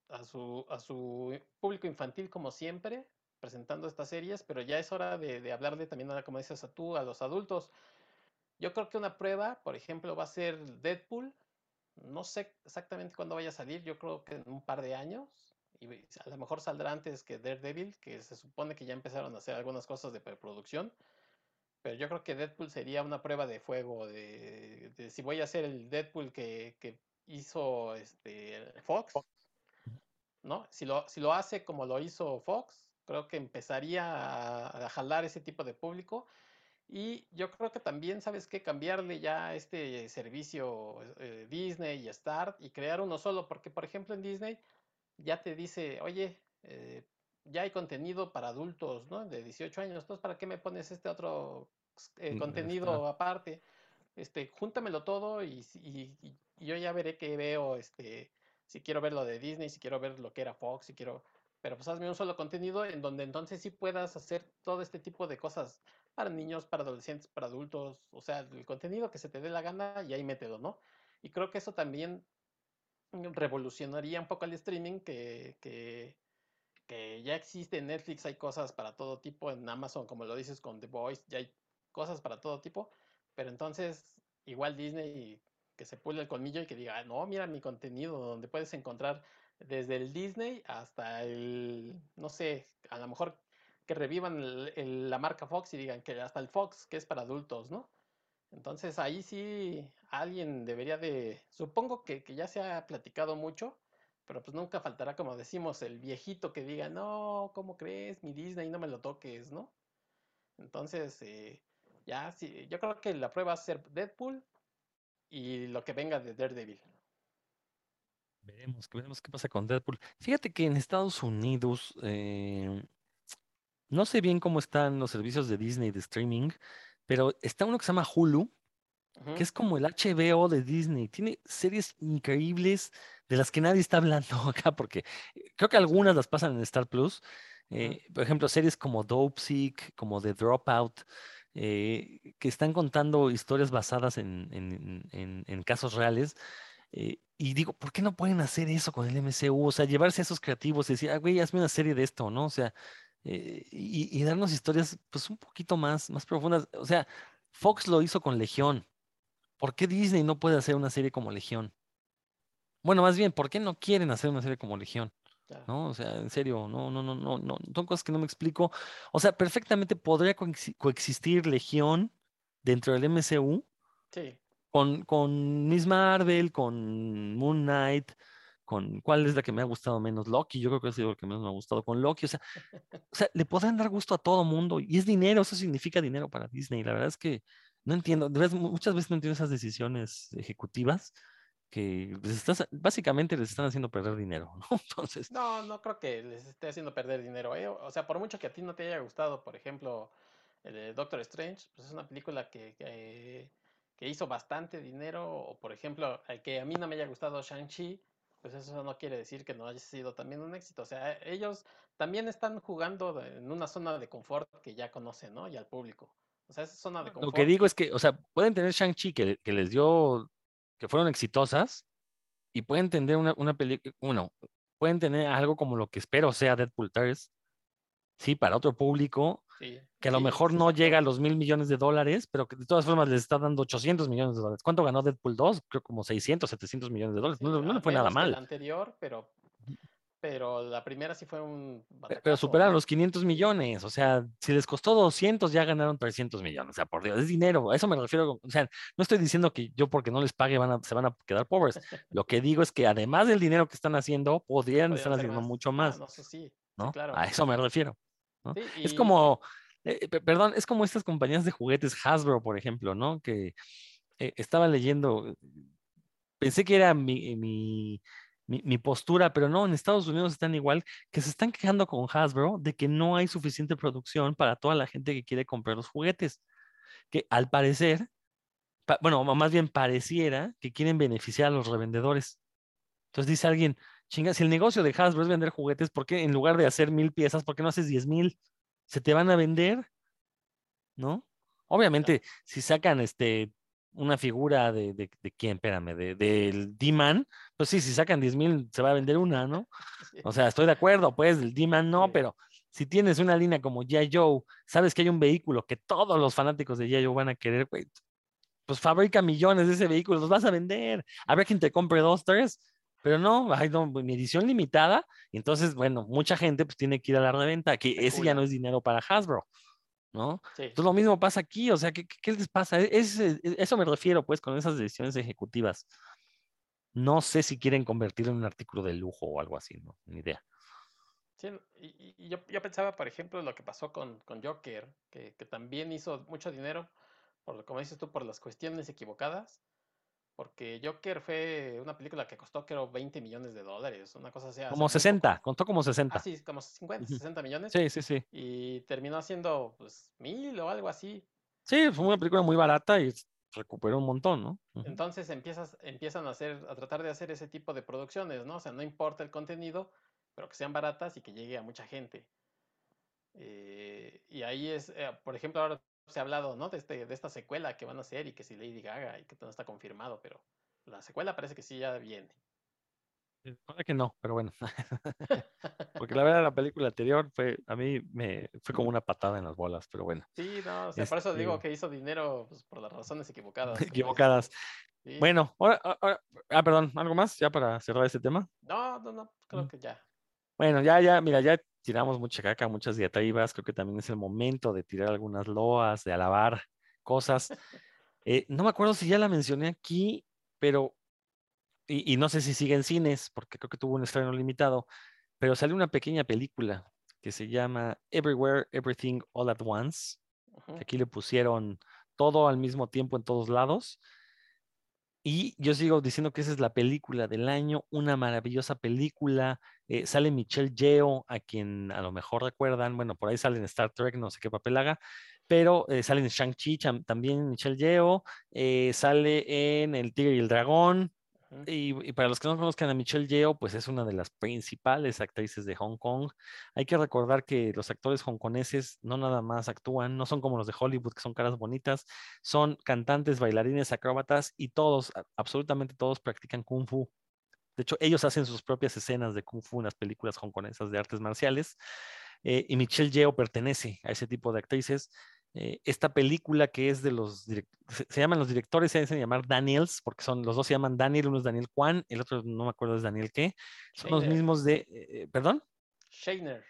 a su, a su público infantil como siempre, presentando estas series, pero ya es hora de, hablarle también, como dices a tú, a los adultos. Yo creo que una prueba, por ejemplo, va a ser Deadpool. No sé exactamente cuándo vaya a salir, yo creo que en un par de años. Y a lo mejor saldrá antes que Daredevil, que se supone que ya empezaron a hacer algunas cosas de preproducción. Pero yo creo que Deadpool sería una prueba de fuego de, si voy a hacer el Deadpool que, hizo este Fox, ¿no? Si lo, si lo hace como lo hizo Fox, creo que empezaría a, jalar ese tipo de público. Y yo creo que también, ¿sabes qué? Cambiarle ya este servicio eh, Disney y Star y crear uno solo, porque por ejemplo en Disney ya te dice, oye, eh, ya hay contenido para adultos, ¿no? De 18 años. Entonces, ¿para qué me pones este otro eh, mm, contenido aparte? Este, júntamelo todo y, yo ya veré qué veo, este, si quiero ver lo de Disney, si quiero ver lo que era Fox, si quiero, pero pues hazme un solo contenido en donde entonces sí puedas hacer todo este tipo de cosas para niños, para adolescentes, para adultos, o sea, el contenido que se te dé la gana y ahí mételo, ¿no? Y creo que eso también revolucionaría un poco el streaming que, que que ya existe en Netflix, hay cosas para todo tipo, en Amazon, como lo dices con The Voice, ya hay cosas para todo tipo, pero entonces igual Disney que se pule el colmillo y que diga, no, mira mi contenido, donde puedes encontrar desde el Disney hasta el, no sé, a lo mejor que revivan el- la marca Fox y digan que hasta el Fox, que es para adultos, ¿no? Entonces ahí sí alguien debería de, supongo que, que ya se ha platicado mucho, pero pues nunca faltará, como decimos, el viejito que diga, no, ¿cómo crees? Mi Disney, no me lo toques, ¿no? Entonces, eh, ya sí, yo creo que la prueba va a ser Deadpool y lo que venga de Daredevil. Veremos, veremos qué pasa con Deadpool. Fíjate que en Estados Unidos, eh, no sé bien cómo están los servicios de Disney de streaming, pero está uno que se llama Hulu, que es como el HBO de Disney. Tiene series increíbles de las que nadie está hablando acá, porque eh, creo que algunas las pasan en Star Plus. eh, por ejemplo, series como Dope Sick, como The Dropout, eh, que están contando historias basadas en, en- en- en casos reales. eh, y digo, ¿por qué no pueden hacer eso con el MCU? O sea, llevarse a esos creativos y decir, ah, güey, hazme una serie de esto, ¿no? O sea, eh, y, y darnos historias, pues, un poquito más, más profundas. O sea, Fox lo hizo con Legión. ¿Por qué Disney no puede hacer una serie como Legión? Bueno, más bien, ¿por qué no quieren hacer una serie como Legión? ¿No? O sea, en serio, no, no, no, no, no, son cosas que no me explico. O sea, perfectamente podría coexi- coexistir Legión dentro del MCU Sí, con, con Miss Marvel, con Moon Knight, con ¿cuál es la que me ha gustado menos? Loki, yo creo que ha sido lo que menos me ha gustado con Loki. O sea, o sea, le podrán dar gusto a todo mundo y es dinero, eso significa dinero para Disney. La verdad es que no entiendo, de verdad, mu- muchas veces no entiendo esas decisiones ejecutivas que les estás, básicamente les están haciendo perder dinero, ¿no? Entonces, no, no creo que les esté haciendo perder dinero, ¿eh? O sea, por mucho que a ti no te haya gustado, por ejemplo, el de Doctor Strange, pues es una película que, que, que hizo bastante dinero, o por ejemplo, el que a mí no me haya gustado Shang-Chi, pues eso no quiere decir que no haya sido también un éxito. O sea, ellos también están jugando en una zona de confort que ya conocen, ¿no? Y al público. O sea, esa zona de lo que confort digo es que, o sea, pueden tener Shang-Chi que, que les dio, que fueron exitosas y pueden tener una, una película, bueno, pueden tener algo como lo que espero sea Deadpool 3, sí, para otro público, sí, que a lo sí, mejor sí, no llega a los mil millones de dólares, pero que de todas formas les está dando 800 millones de dólares. ¿Cuánto ganó Deadpool 2? Creo como 600, 700 millones de dólares. No, no fue nada mal, anterior, pero, pero la primera sí fue un pe- pero superaron los 500 Sí, millones. O sea, si les costó 200, ya ganaron 300 millones. O sea, por Dios, es dinero. A eso me refiero. O sea, no estoy diciendo que yo porque no les pague van a, se van a quedar pobres. Lo que digo es que además del dinero que están haciendo, podrían estar haciendo más. mucho Ah, más, no, eso sí, sí, ¿no? claro. A eso me refiero, ¿no? Sí, Es como, eh, pe- perdón, es como estas compañías de juguetes Hasbro, por ejemplo, ¿no? Que eh, estaba leyendo, pensé que era mi, mi, mi, postura, pero no, en Estados Unidos están igual, que se están quejando con Hasbro de que no hay suficiente producción para toda la gente que quiere comprar los juguetes, que al parecer, pa- bueno, más bien pareciera que quieren beneficiar a los revendedores. Entonces dice alguien, chinga, si el negocio de Hasbro es vender juguetes, ¿por qué en lugar de hacer mil piezas, por qué no haces diez mil? Se te van a vender, ¿no? Obviamente, si sacan este una figura de, de, de quién, espérame, de, del D-Man, pues sí, si sacan diez mil, se va a vender una, ¿no? sí, O sea, estoy de acuerdo, pues, el D-Man no, sí, pero si tienes una línea como G.I. Joe, sabes que hay un vehículo que todos los fanáticos de G.I. Joe van a querer, güey, pues fabrica millones de ese vehículo, los vas a vender. Habrá quien te compre dos, tres, pero no, hay no, mi edición limitada. Entonces, bueno, mucha gente pues tiene que ir a la reventa, que ese ya no es dinero para Hasbro, ¿no? Sí, Entonces lo mismo pasa aquí, o sea, ¿qué, les pasa? E- ese- e- eso me refiero, pues, con esas decisiones ejecutivas. No sé si quieren convertirlo en un artículo de lujo o algo así, ¿no? Ni idea. sí, y, y- y yo, yo pensaba, por ejemplo, lo que pasó con, con Joker, que, que también hizo mucho dinero, por, como dices tú, por las cuestiones equivocadas. Porque Joker fue una película que costó, creo, 20 millones de dólares, una cosa así, Como muy 60, poco. contó como Ah, 60. sí, como 50, Ujú. 60 millones. Sí, sí, sí. Y terminó haciendo, pues, mil o algo así. Sí, fue una película muy barata y recuperó un montón, ¿no? Entonces empiezas, empiezan a hacer, a tratar de hacer ese tipo de producciones, ¿no? O sea, no importa el contenido, pero que sean baratas y que llegue a mucha gente. Eh, y ahí es, eh, por ejemplo, ahora se ha hablado, ¿no? De, este, de esta secuela que van a hacer y que si Lady Gaga y que todo está confirmado, pero la secuela parece que sí ya viene. Ojalá que no, pero bueno. Porque la verdad la película anterior fue, a mí me fue como una patada en las bolas, pero bueno, Sí, no, o sea, por eso digo este, que hizo dinero pues, por las razones equivocadas, equivocadas. Sí, Bueno, ahora, ahora- Ah, perdón, ¿algo más ya para cerrar este tema? No, no, no, creo Mm. que ya. Bueno, ya, ya, mira, ya tiramos mucha caca, muchas diatribas. Creo que también es el momento de tirar algunas loas, de alabar cosas. Eh, no me acuerdo si ya la mencioné aquí, pero, y, y no sé si sigue en cines, porque creo que tuvo un estreno limitado, pero salió una pequeña película que se llama Everywhere, Everything, All at Once. Aquí le pusieron todo al mismo tiempo en todos lados. Y yo sigo diciendo que esa es la película del año, una maravillosa película. Eh, sale Michelle Yeoh, a quien a lo mejor recuerdan, bueno, por ahí sale en Star Trek, no sé qué papel haga, pero eh, sale en Shang-Chi también Michelle Yeoh, eh, sale en El Tigre y el Dragón. Y, y para los que no conozcan a Michelle Yeoh, pues es una de las principales actrices de Hong Kong. Hay que recordar que los actores hongkoneses no nada más actúan, no son como los de Hollywood, que son caras bonitas, son cantantes, bailarines, acróbatas y todos, absolutamente todos practican kung fu. De hecho, ellos hacen sus propias escenas de kung fu en las películas hongkonesas de artes marciales. eh, y Michelle Yeoh pertenece a ese tipo de actrices. Eh, esta película que es de los, se, llaman los directores, se hacen llamar Daniels, porque son, los dos se llaman Daniel, uno es Daniel Kwan, el otro no me acuerdo es Daniel qué. Son los Shainer. mismos de, eh, perdón. Shainer.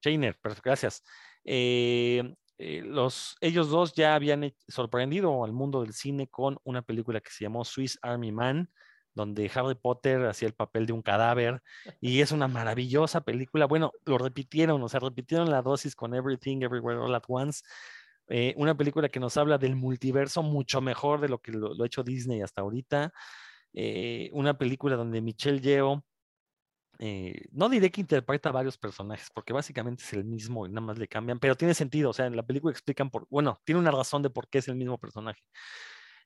Shainer, perfecto, gracias. Eh, eh, los, ellos dos ya habían sorprendido al mundo del cine con una película que se llamó Swiss Army Man, donde Harry Potter hacía el papel de un cadáver y es una maravillosa película. Bueno, lo repitieron, o sea, repitieron la dosis con Everything, Everywhere, All at Once. Eh, una película que nos habla del multiverso mucho mejor de lo que lo, ha hecho Disney hasta ahorita. Eh, una película donde Michelle Yeoh eh, no diré que interpreta varios personajes, porque básicamente es el mismo y nada más le cambian, pero tiene sentido, o sea, en la película explican por, bueno, tiene una razón de por qué es el mismo personaje.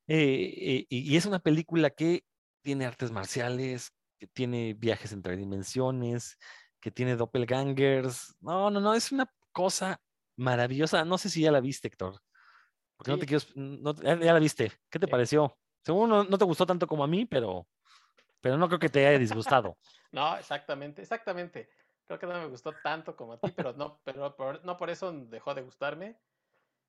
Y es una película que tiene artes marciales, que tiene viajes entre dimensiones, que tiene doppelgangers. No, no, no, es una cosa maravillosa. No sé si ya la viste, Héctor. Porque no te quiero, no, ya, la viste. ¿Qué te Eh. pareció? Según no, no te gustó tanto como a mí, pero, pero no creo que te haya disgustado. No, exactamente, exactamente. Creo que no me gustó tanto como a ti, pero no, pero por- no por eso dejó de gustarme.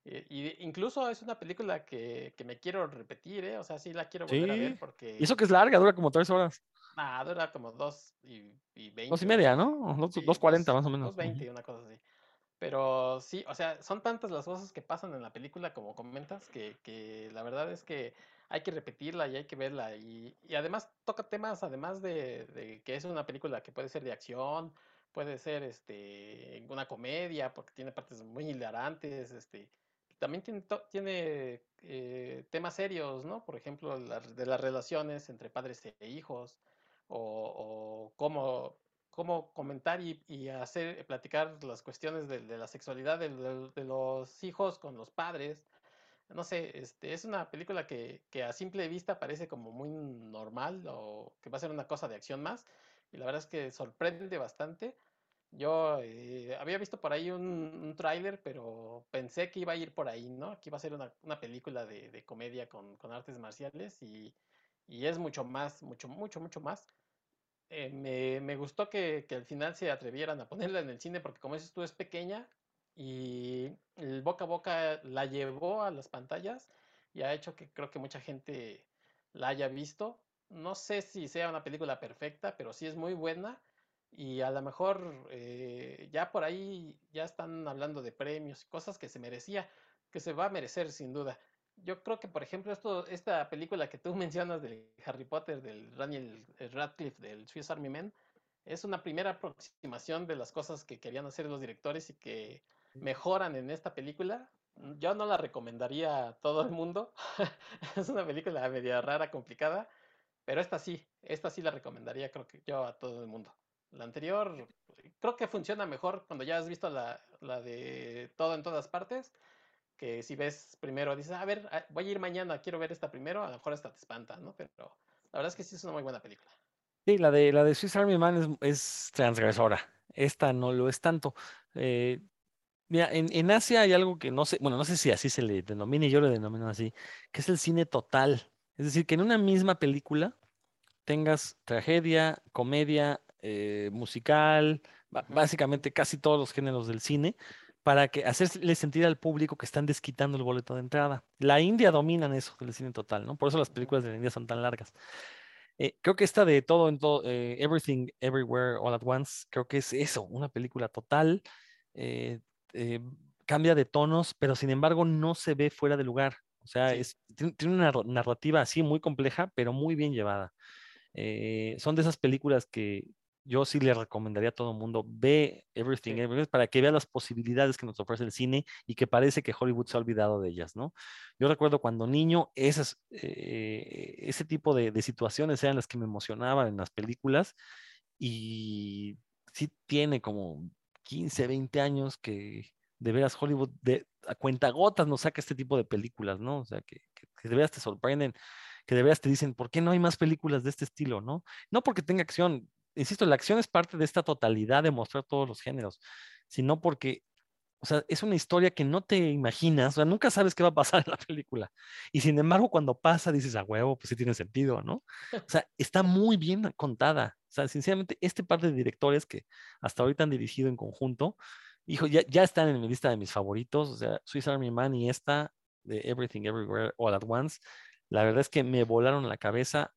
Eh, Y, incluso es una película que, que me quiero repetir, ¿eh? O sea, sí la quiero volver a ver porque Y eso que es larga, dura como tres horas. nah, dura como dos y, y veinte. Dos y media, ¿no? Dos, Sí, dos cuarenta más o menos. dos veinte, una cosa así. Pero sí, o sea, son tantas las cosas que pasan en la película, como comentas, que, que la verdad es que hay que repetirla y hay que verla. Y, y además toca temas, además de, de que es una película que puede ser de acción, puede ser este, una comedia, porque tiene partes muy hilarantes, este, también tiene, tiene eh, temas serios, ¿no? Por ejemplo, la- de las relaciones entre padres e hijos, o, o cómo cómo comentar y, y hacer, platicar las cuestiones de, de la sexualidad de, de- de los hijos con los padres. No sé, este, es una película que, que a simple vista parece como muy normal o que va a ser una cosa de acción más. Y la verdad es que sorprende bastante. Yo eh, había visto por ahí un, un tráiler, pero pensé que iba a ir por ahí, ¿no? Que iba a ser una, una película de, de comedia con, con artes marciales y, y es mucho más, mucho, mucho, mucho más eh, me, me gustó que, que al final se atrevieran a ponerla en el cine porque como dices tú es pequeña y el boca a boca la llevó a las pantallas y ha hecho que creo que mucha gente la haya visto. No sé si sea una película perfecta, pero sí es muy buena y a lo mejor eh, ya por ahí ya están hablando de premios y cosas que se merecía, que se va a merecer sin duda. Yo creo que, por ejemplo, esto, esta película que tú mencionas de Harry Potter, del Daniel Radcliffe, del Swiss Army Man, es una primera aproximación de las cosas que querían hacer los directores y que mejoran en esta película. Yo no la recomendaría a todo el mundo. es una película media rara, complicada, pero esta sí, esta sí la recomendaría, creo que yo a todo el mundo. La anterior, creo que funciona mejor cuando ya has visto la, la de todo en todas partes que si ves primero, dices, a ver, ah, voy a ir mañana, quiero ver esta primero, a lo mejor esta te espanta, ¿no? Pero la verdad es que sí es una muy buena película. Sí, la de, la de Swiss Army Man es, es transgresora. Esta no lo es tanto. Eh, mira, en, en Asia hay algo que no sé, bueno, no sé si así se le denomina, y yo lo denomino así, que es el cine total. Es decir, que en una misma película tengas tragedia, comedia, eh, musical, básicamente casi todos los géneros del cine, para que hacerle sentir al público que están desquitando el boleto de entrada. La India dominan eso del cine total, ¿no? Por eso las películas de la India son tan largas. Eh, creo que esta de todo en todo, eh, Everything, Everywhere, All at Once, creo que es eso, una película total, eh, cambia de tonos, pero sin embargo no se ve fuera de lugar. O sea, Sí, es, tiene, tiene una narrativa así muy compleja, pero muy bien llevada. Son de esas películas que yo sí le recomendaría a todo el mundo, ve Everything, sí, Everywhere, para que vea las posibilidades que nos ofrece el cine y que parece que Hollywood se ha olvidado de ellas, ¿no? Yo recuerdo cuando niño, esas, eh, ese tipo de, de situaciones eran las que me emocionaban en las películas y sí tiene como 15, 20 años que de veras Hollywood de, a cuentagotas nos saca este tipo de películas, ¿no? O sea, que, que, que de veras te sorprenden, que de veras te dicen, ¿por qué no hay más películas de este estilo, no? No porque tenga acción, insisto, la acción es parte de esta totalidad de mostrar todos los géneros, sino porque o sea, es una historia que no te imaginas, o sea, nunca sabes qué va a pasar en la película. Y sin embargo, cuando pasa, dices, a huevo, pues sí tiene sentido, ¿no? O sea, está muy bien contada. O sea, sinceramente, este par de directores que hasta ahorita han dirigido en conjunto, hijo, ya, ya están en mi lista de mis favoritos. O sea, Swiss Army Man y esta de Everything Everywhere All at Once, la verdad es que me volaron la cabeza.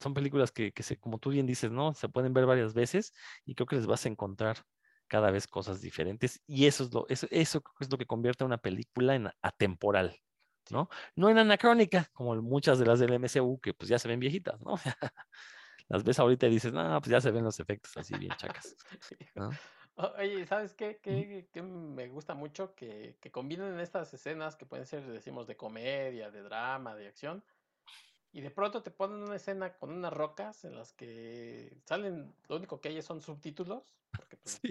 Son películas que, que se, como tú bien dices, ¿no? Se pueden ver varias veces y creo que les vas a encontrar cada vez cosas diferentes y eso es lo, eso, eso es lo que convierte a una película en atemporal. ¿no? No en anacrónica, como muchas de las del MCU que pues ya se ven viejitas, ¿no? las ves ahorita y dices, no, pues ya se ven los efectos así bien chacas, Oye, ¿sabes qué, qué, qué me gusta mucho? Que, que combinen estas escenas que pueden ser, decimos, de comedia, de drama, de acción, y de pronto te ponen una escena con unas rocas en las que salen, lo único que hay son subtítulos, porque pues, Sí,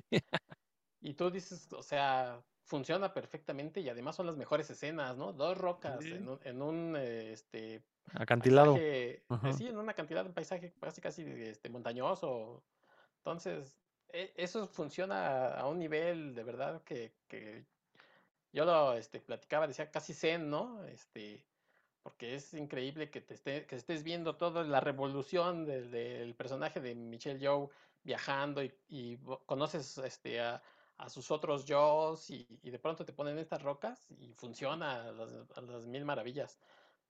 y tú dices, o sea, funciona perfectamente y además son las mejores escenas, ¿no? Dos rocas en un, en un este, Acantilado. paisaje, eh, sí, en una cantidad, un paisaje casi casi este, montañoso. Entonces, e- eso funciona a, a un nivel de verdad que, que yo lo este, platicaba, decía casi zen, ¿no? Este, porque es increíble que te estés viendo toda la revolución del, personaje de Michelle Yeoh viajando y, conoces este, a, sus otros Joes y, de pronto te ponen estas rocas y funciona a las, mil maravillas.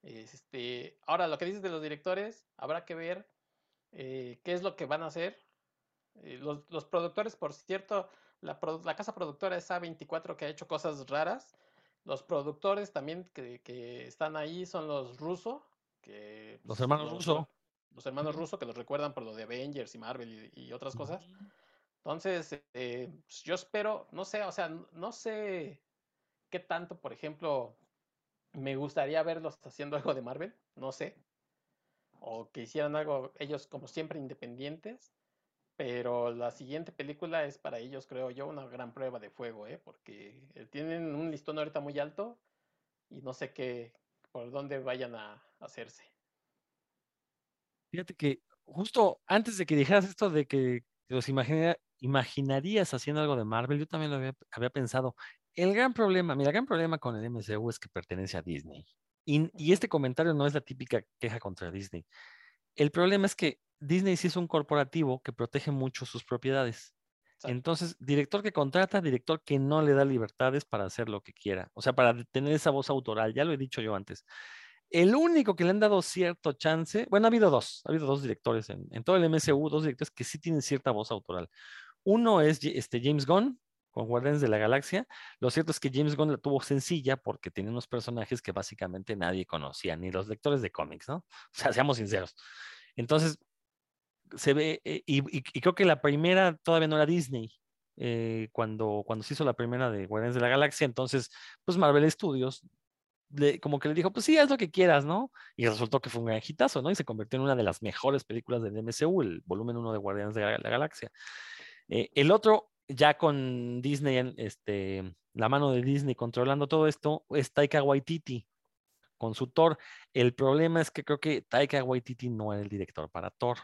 Este, ahora, lo que dices de los directores, habrá que ver eh, qué es lo que van a hacer. Eh, los, productores, por cierto, la, la casa productora es A24 que ha hecho cosas raras. Los productores también que, que están ahí son los Russo, que Los hermanos Russo. los hermanos. Russo que los recuerdan por lo de Avengers y Marvel y, y otras cosas. Entonces, eh, pues, yo espero, no sé, o sea, no sé qué tanto, por ejemplo, me gustaría verlos haciendo algo de Marvel, no sé, o que hicieran algo ellos como siempre independientes, pero la siguiente película es para ellos, creo yo, una gran prueba de fuego, ¿eh? Porque eh, tienen un listón ahorita muy alto y no sé qué, por dónde vayan a hacerse. Fíjate que justo antes de que dijeras esto de que los imagina- imaginarías haciendo algo de Marvel, yo también lo había, había pensado. El gran problema, mira, el gran problema con el MCU es que pertenece a Disney. Y, y este comentario no es la típica queja contra Disney. El problema es que Disney sí es un corporativo que protege mucho sus propiedades. Exacto. Entonces, director que contrata, director que no le da libertades para hacer lo que quiera. O sea, para tener esa voz autoral, ya lo he dicho yo antes. El único que le han dado cierto chance, bueno, ha habido dos, ha habido dos directores en, en todo el MCU, dos directores que sí tienen cierta voz autoral. Uno es este, James Gunn con Guardianes de la Galaxia. Lo cierto es que James Gunn la tuvo sencilla porque tenía unos personajes que básicamente nadie conocía, ni los lectores de cómics, ¿no? O sea, seamos sinceros. Entonces, se ve, eh, y, creo que la primera todavía no era Disney, eh, cuando, cuando se hizo la primera de Guardianes de la Galaxia, entonces, pues Marvel Studios le- como que le dijo, pues sí, haz lo que quieras, ¿no? Y resultó que fue un gran hitazo, ¿no? Y se convirtió en una de las mejores películas del MCU, el volumen 1 de Guardianes de la, la Galaxia. Eh, el otro, ya con Disney, este, la mano de Disney controlando todo esto, es Taika Waititi con su Thor. El problema es que creo que Taika Waititi no era el director para Thor.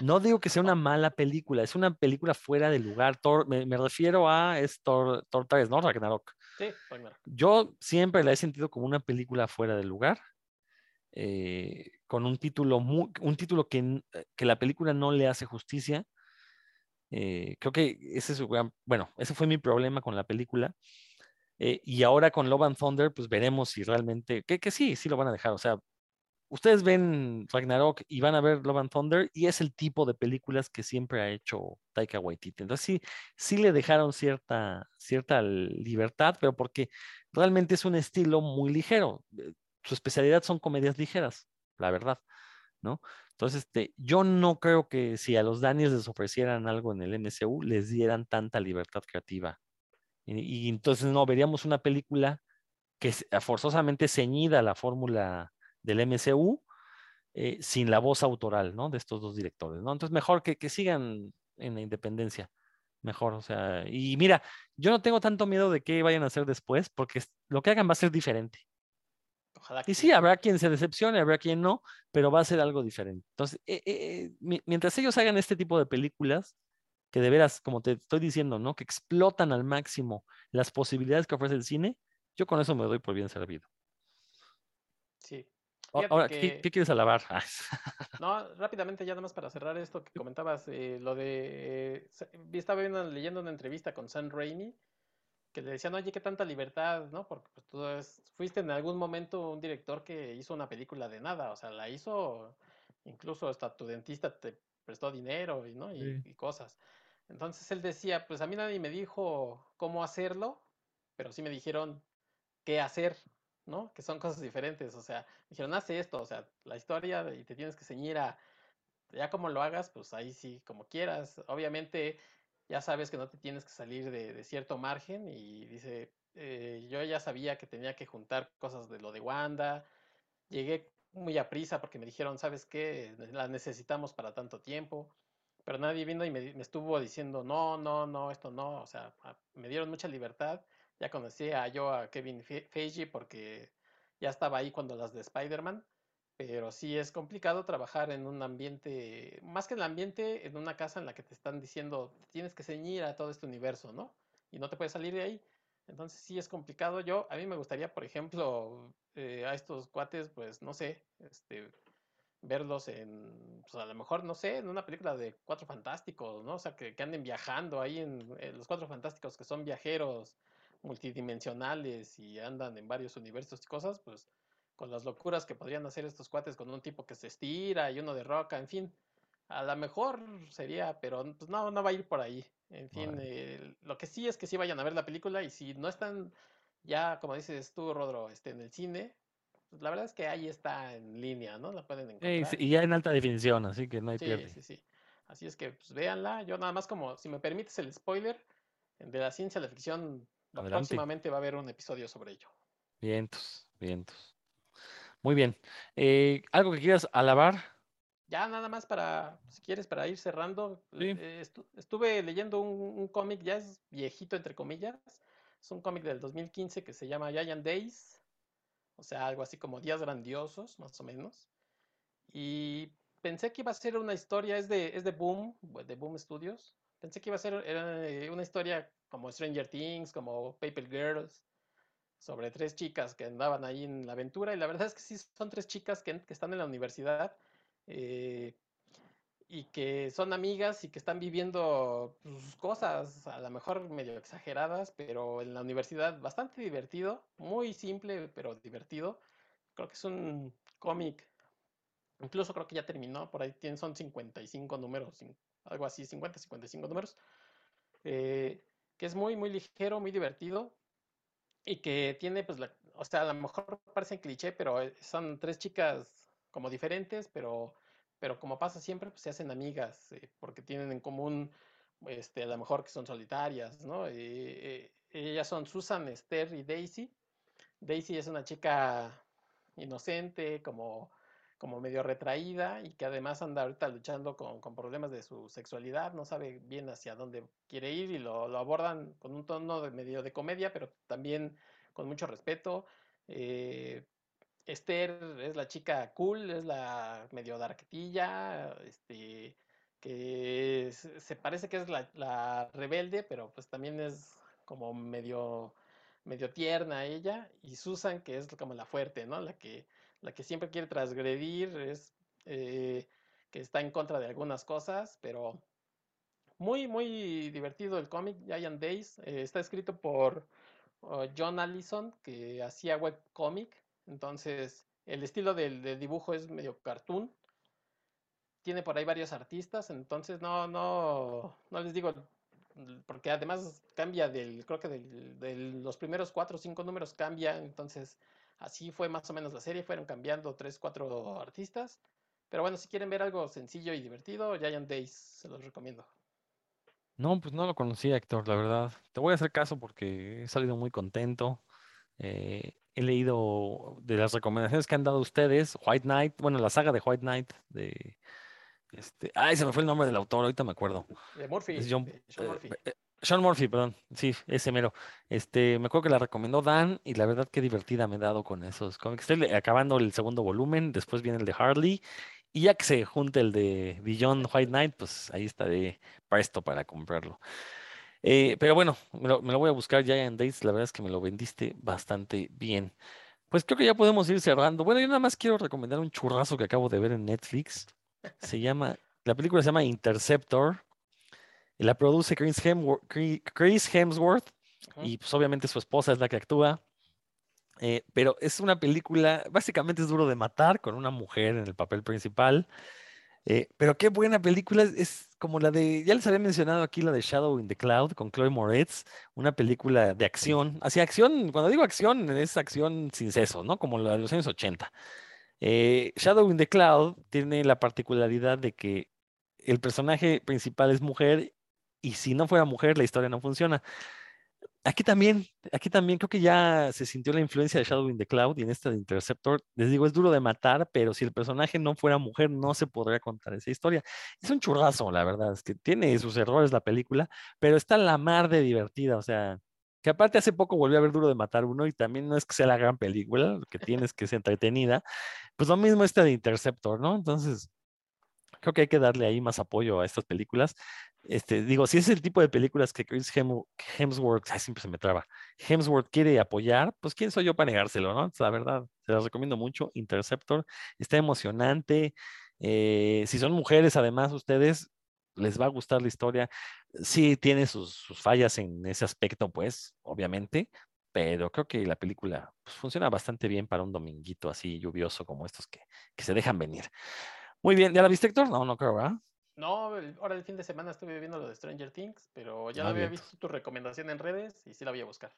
No digo que sea una mala película, es una película fuera de lugar. Thor, me, me refiero a es Thor, Thor 3, ¿no? Ragnarok. sí, Ragnarok. Yo siempre la he sentido como una película fuera de lugar, eh, con un título, muy, un título que, eh, que la película no le hace justicia. Eh, creo que ese es bueno, ese fue mi problema con la película. Eh, y ahora con Love and Thunder, pues veremos si realmente, que, que sí, sí lo van a dejar. O sea, ustedes ven Ragnarok y van a ver Love and Thunder y es el tipo de películas que siempre ha hecho Taika Waititi. Entonces sí, sí le dejaron cierta, cierta libertad, pero porque realmente es un estilo muy ligero. Eh, su especialidad son comedias ligeras, la verdad, ¿no? Entonces, este, yo no creo que si a los Daniels les ofrecieran algo en el MCU, les dieran tanta libertad creativa. Y, entonces no, veríamos una película que es forzosamente ceñida a la fórmula del MCU eh, sin la voz autoral, ¿no? De estos dos directores, ¿no? Entonces, mejor que, que sigan en la independencia. Mejor, o sea, y mira, yo no tengo tanto miedo de qué vayan a hacer después, porque lo que hagan va a ser diferente. Ojalá y sí, habrá quien se decepcione, habrá quien no, pero va a ser algo diferente. Entonces, eh, eh, mientras ellos hagan este tipo de películas, que de veras, como te estoy diciendo, ¿no? Que explotan al máximo las posibilidades que ofrece el cine, yo con eso me doy por bien servido. Ahora, ¿qué, quieres alabar? no, rápidamente, ya nada más para cerrar esto que comentabas, eh, lo de. estaba leyendo una entrevista con Sam Raimi que le decían, oye, qué tanta libertad, ¿no? Porque pues, tú fuiste en algún momento un director que hizo una película de nada, o sea, la hizo, incluso hasta tu dentista te prestó dinero y, ¿no? y cosas. Entonces él decía, pues a mí nadie me dijo cómo hacerlo, pero sí me dijeron qué hacer, ¿no? Que son cosas diferentes, o sea, dijeron, hace esto, o sea, la historia y te tienes que ceñir a, ya como lo hagas, pues ahí sí, como quieras. Obviamente, ya sabes que no te tienes que salir de, cierto margen y dice, eh, yo ya sabía que tenía que juntar cosas de lo de Wanda, llegué muy a prisa porque me dijeron, ¿sabes qué? La necesitamos para tanto tiempo, pero nadie vino y me, me estuvo diciendo, no, no, no, esto no, o sea, me dieron mucha libertad ya conocía yo a Kevin Feige porque ya estaba ahí cuando las de Spider-Man, pero sí es complicado trabajar en un ambiente, más que el ambiente, en una casa en la que te están diciendo, tienes que ceñir a todo este universo, ¿no? Y no te puedes salir de ahí. Entonces sí es complicado. Yo, a mí me gustaría, por ejemplo, eh, a estos cuates, pues no sé, este, verlos en, pues a lo mejor, no sé, en una película de Cuatro Fantásticos, ¿no? O sea, que, anden viajando ahí en, en, los Cuatro Fantásticos, que son viajeros multidimensionales y andan en varios universos y cosas, pues con las locuras que podrían hacer estos cuates con un tipo que se estira y uno de roca, en fin, a lo mejor sería, pero pues no, no va a ir por ahí. En fin, eh, lo que sí es que sí vayan a ver la película y si no están ya, como dices tú, Rodro, este, en el cine, pues la verdad es que ahí está en línea, ¿no? La pueden encontrar. y ya en alta definición, así que no hay sí, Sí, sí, Así es que, pues véanla. Yo nada más como, si me permites el spoiler, de la ciencia, la ficción Próximamente va a haber un episodio sobre ello. Vientos, vientos. Muy bien. Eh, ¿Algo que quieras alabar? Ya nada más para, si quieres, para ir cerrando. Eh, estuve leyendo un, cómic, ya es viejito entre comillas. Es un cómic del 2015 que se llama Giant Days. O sea, algo así como Días Grandiosos, más o menos. Y pensé que iba a ser una historia, es de, es de Boom, de Boom Studios. Pensé que iba a ser eh, una historia como Stranger Things, como Paper Girls, sobre tres chicas que andaban ahí en la aventura. Y la verdad es que sí, son tres chicas que, están en la universidad eh, y que son amigas y que están viviendo pues, cosas a lo mejor medio exageradas, pero en la universidad bastante divertido, muy simple, pero divertido. Creo que es un cómic. Incluso creo que ya terminó, por ahí tienen, son 55 números, algo así, 50, 55 números. Eh, que es muy, muy ligero, muy divertido y que tiene, pues, la, o sea, a lo mejor parece cliché, pero eh, son tres chicas como diferentes, pero, pero como pasa siempre, pues se hacen amigas eh, porque tienen en común, este, a lo mejor que son solitarias, ¿no? Eh, ellas son Susan, Esther y Daisy. Daisy es una chica inocente, como como medio retraída y que además anda ahorita luchando con, problemas de su sexualidad, no sabe bien hacia dónde quiere ir y lo, abordan con un tono de medio de comedia, pero también con mucho respeto. Eh, Esther es la chica cool, es la medio darquetilla, este, que se parece que es la, la, rebelde, pero pues también es como medio, medio tierna ella, y Susan, que es como la fuerte, ¿no? La que la que siempre quiere transgredir, es eh, que está en contra de algunas cosas, pero muy, muy divertido el cómic, Giant Days. Eh, está escrito por oh, John Allison, que hacía webcomic. Entonces, el estilo del, del dibujo es medio cartoon. Tiene por ahí varios artistas, entonces no, no, no les digo, porque además cambia del, creo que de los primeros cuatro o cinco números cambia, entonces así fue más o menos la serie, fueron cambiando tres, cuatro artistas. Pero bueno, si quieren ver algo sencillo y divertido, Giant Days se los recomiendo. No, pues no lo conocía, Héctor, la verdad. Te voy a hacer caso porque he salido muy contento. Eh, he leído de las recomendaciones que han dado ustedes, White Knight, bueno, la saga de White Knight, de este, ay, se me fue el nombre del autor, ahorita me acuerdo. De Murphy. Es John, de Sean eh, Murphy. eh, Sean Murphy, perdón. Sí, ese mero. Este, me acuerdo que la recomendó Dan y la verdad qué divertida me he dado con esos cómics. Estoy acabando el segundo volumen, después viene el de Harley y ya que se junte el de Beyond White Knight, pues ahí estaré presto para comprarlo. Eh, pero bueno, me lo, me lo voy a buscar Giant Days, la verdad es que me lo vendiste bastante bien. Pues creo que ya podemos ir cerrando. Bueno, yo nada más quiero recomendar un churrazo que acabo de ver en Netflix. Se llama, la película se llama Interceptor. La produce Chris Hemsworth, Chris Hemsworth y pues obviamente su esposa es la que actúa. Eh, pero es una película, básicamente es duro de matar con una mujer en el papel principal. Eh, pero qué buena película, es, como la de, ya les había mencionado aquí la de Shadow in the Cloud con Chloe Moretz, una película de acción. Así acción, cuando digo acción, es acción sin seso, ¿no? Como la de los años 80. Eh, Shadow in the Cloud tiene la particularidad de que el personaje principal es mujer y si no fuera mujer la historia no funciona. Aquí también, aquí también creo que ya se sintió la influencia de Shadow in the Cloud y en esta de Interceptor, les digo, es duro de matar, pero si el personaje no fuera mujer no se podría contar esa historia. Es un churrazo, la verdad, es que tiene sus errores la película, pero está la mar de divertida, o sea, que aparte hace poco volví a ver Duro de Matar uno y también no es que sea la gran película, lo que tiene es que es entretenida, pues lo mismo esta de Interceptor, ¿no? Entonces, creo que hay que darle ahí más apoyo a estas películas. Este, digo, si es el tipo de películas que Chris Hem- Hemsworth, siempre se me traba, Hemsworth quiere apoyar, pues quién soy yo para negárselo, ¿no? La verdad, se las recomiendo mucho. Interceptor, está emocionante. eh, si son mujeres, además, ustedes les va a gustar la historia. Sí, tiene sus, fallas en ese aspecto, pues, obviamente, pero creo que la película pues, funciona bastante bien para un dominguito así lluvioso como estos que, que se dejan venir. Muy bien, ¿ya la viste? No, no creo, ¿verdad? No, el- ahora el fin de semana estuve viendo lo de Stranger Things, pero ya Ah, lo había visto tu recomendación en redes y sí la voy a buscar.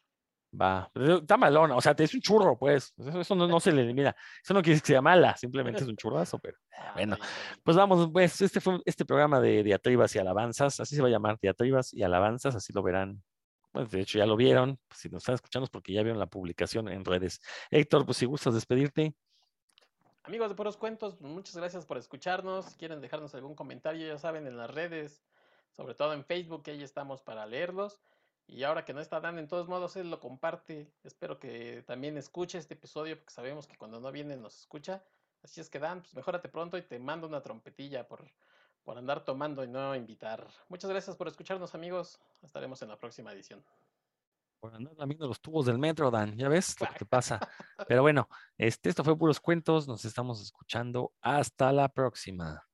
Va, pero está malona, o sea, te es un churro, pues. Eso, eso no, no se le elimina. Eso no quiere decir que sea mala, simplemente es un churrazo, pero Ah, bueno. Pues vamos, pues este fue este programa de diatribas y alabanzas, así se va a llamar, diatribas y alabanzas, así lo verán. Bueno, de hecho ya lo vieron, pues, si nos están escuchando es porque ya vieron la publicación en redes. Héctor, pues si gustas despedirte, Amigos de Puros Cuentos, muchas gracias por escucharnos. Si quieren dejarnos algún comentario, ya saben, en las redes, sobre todo en Facebook, que ahí estamos para leerlos. Y ahora que no está Dan, en todos modos, él lo comparte. Espero que también escuche este episodio, porque sabemos que cuando no viene nos escucha. Así es que Dan, pues mejórate pronto y te mando una trompetilla por, por andar tomando y no invitar. Muchas gracias por escucharnos, amigos. Estaremos en la próxima edición. Por andar lamiendo los tubos del metro, Dan, ya ves lo que te pasa. Pero bueno, este, esto fue puros cuentos, nos estamos escuchando. Hasta la próxima.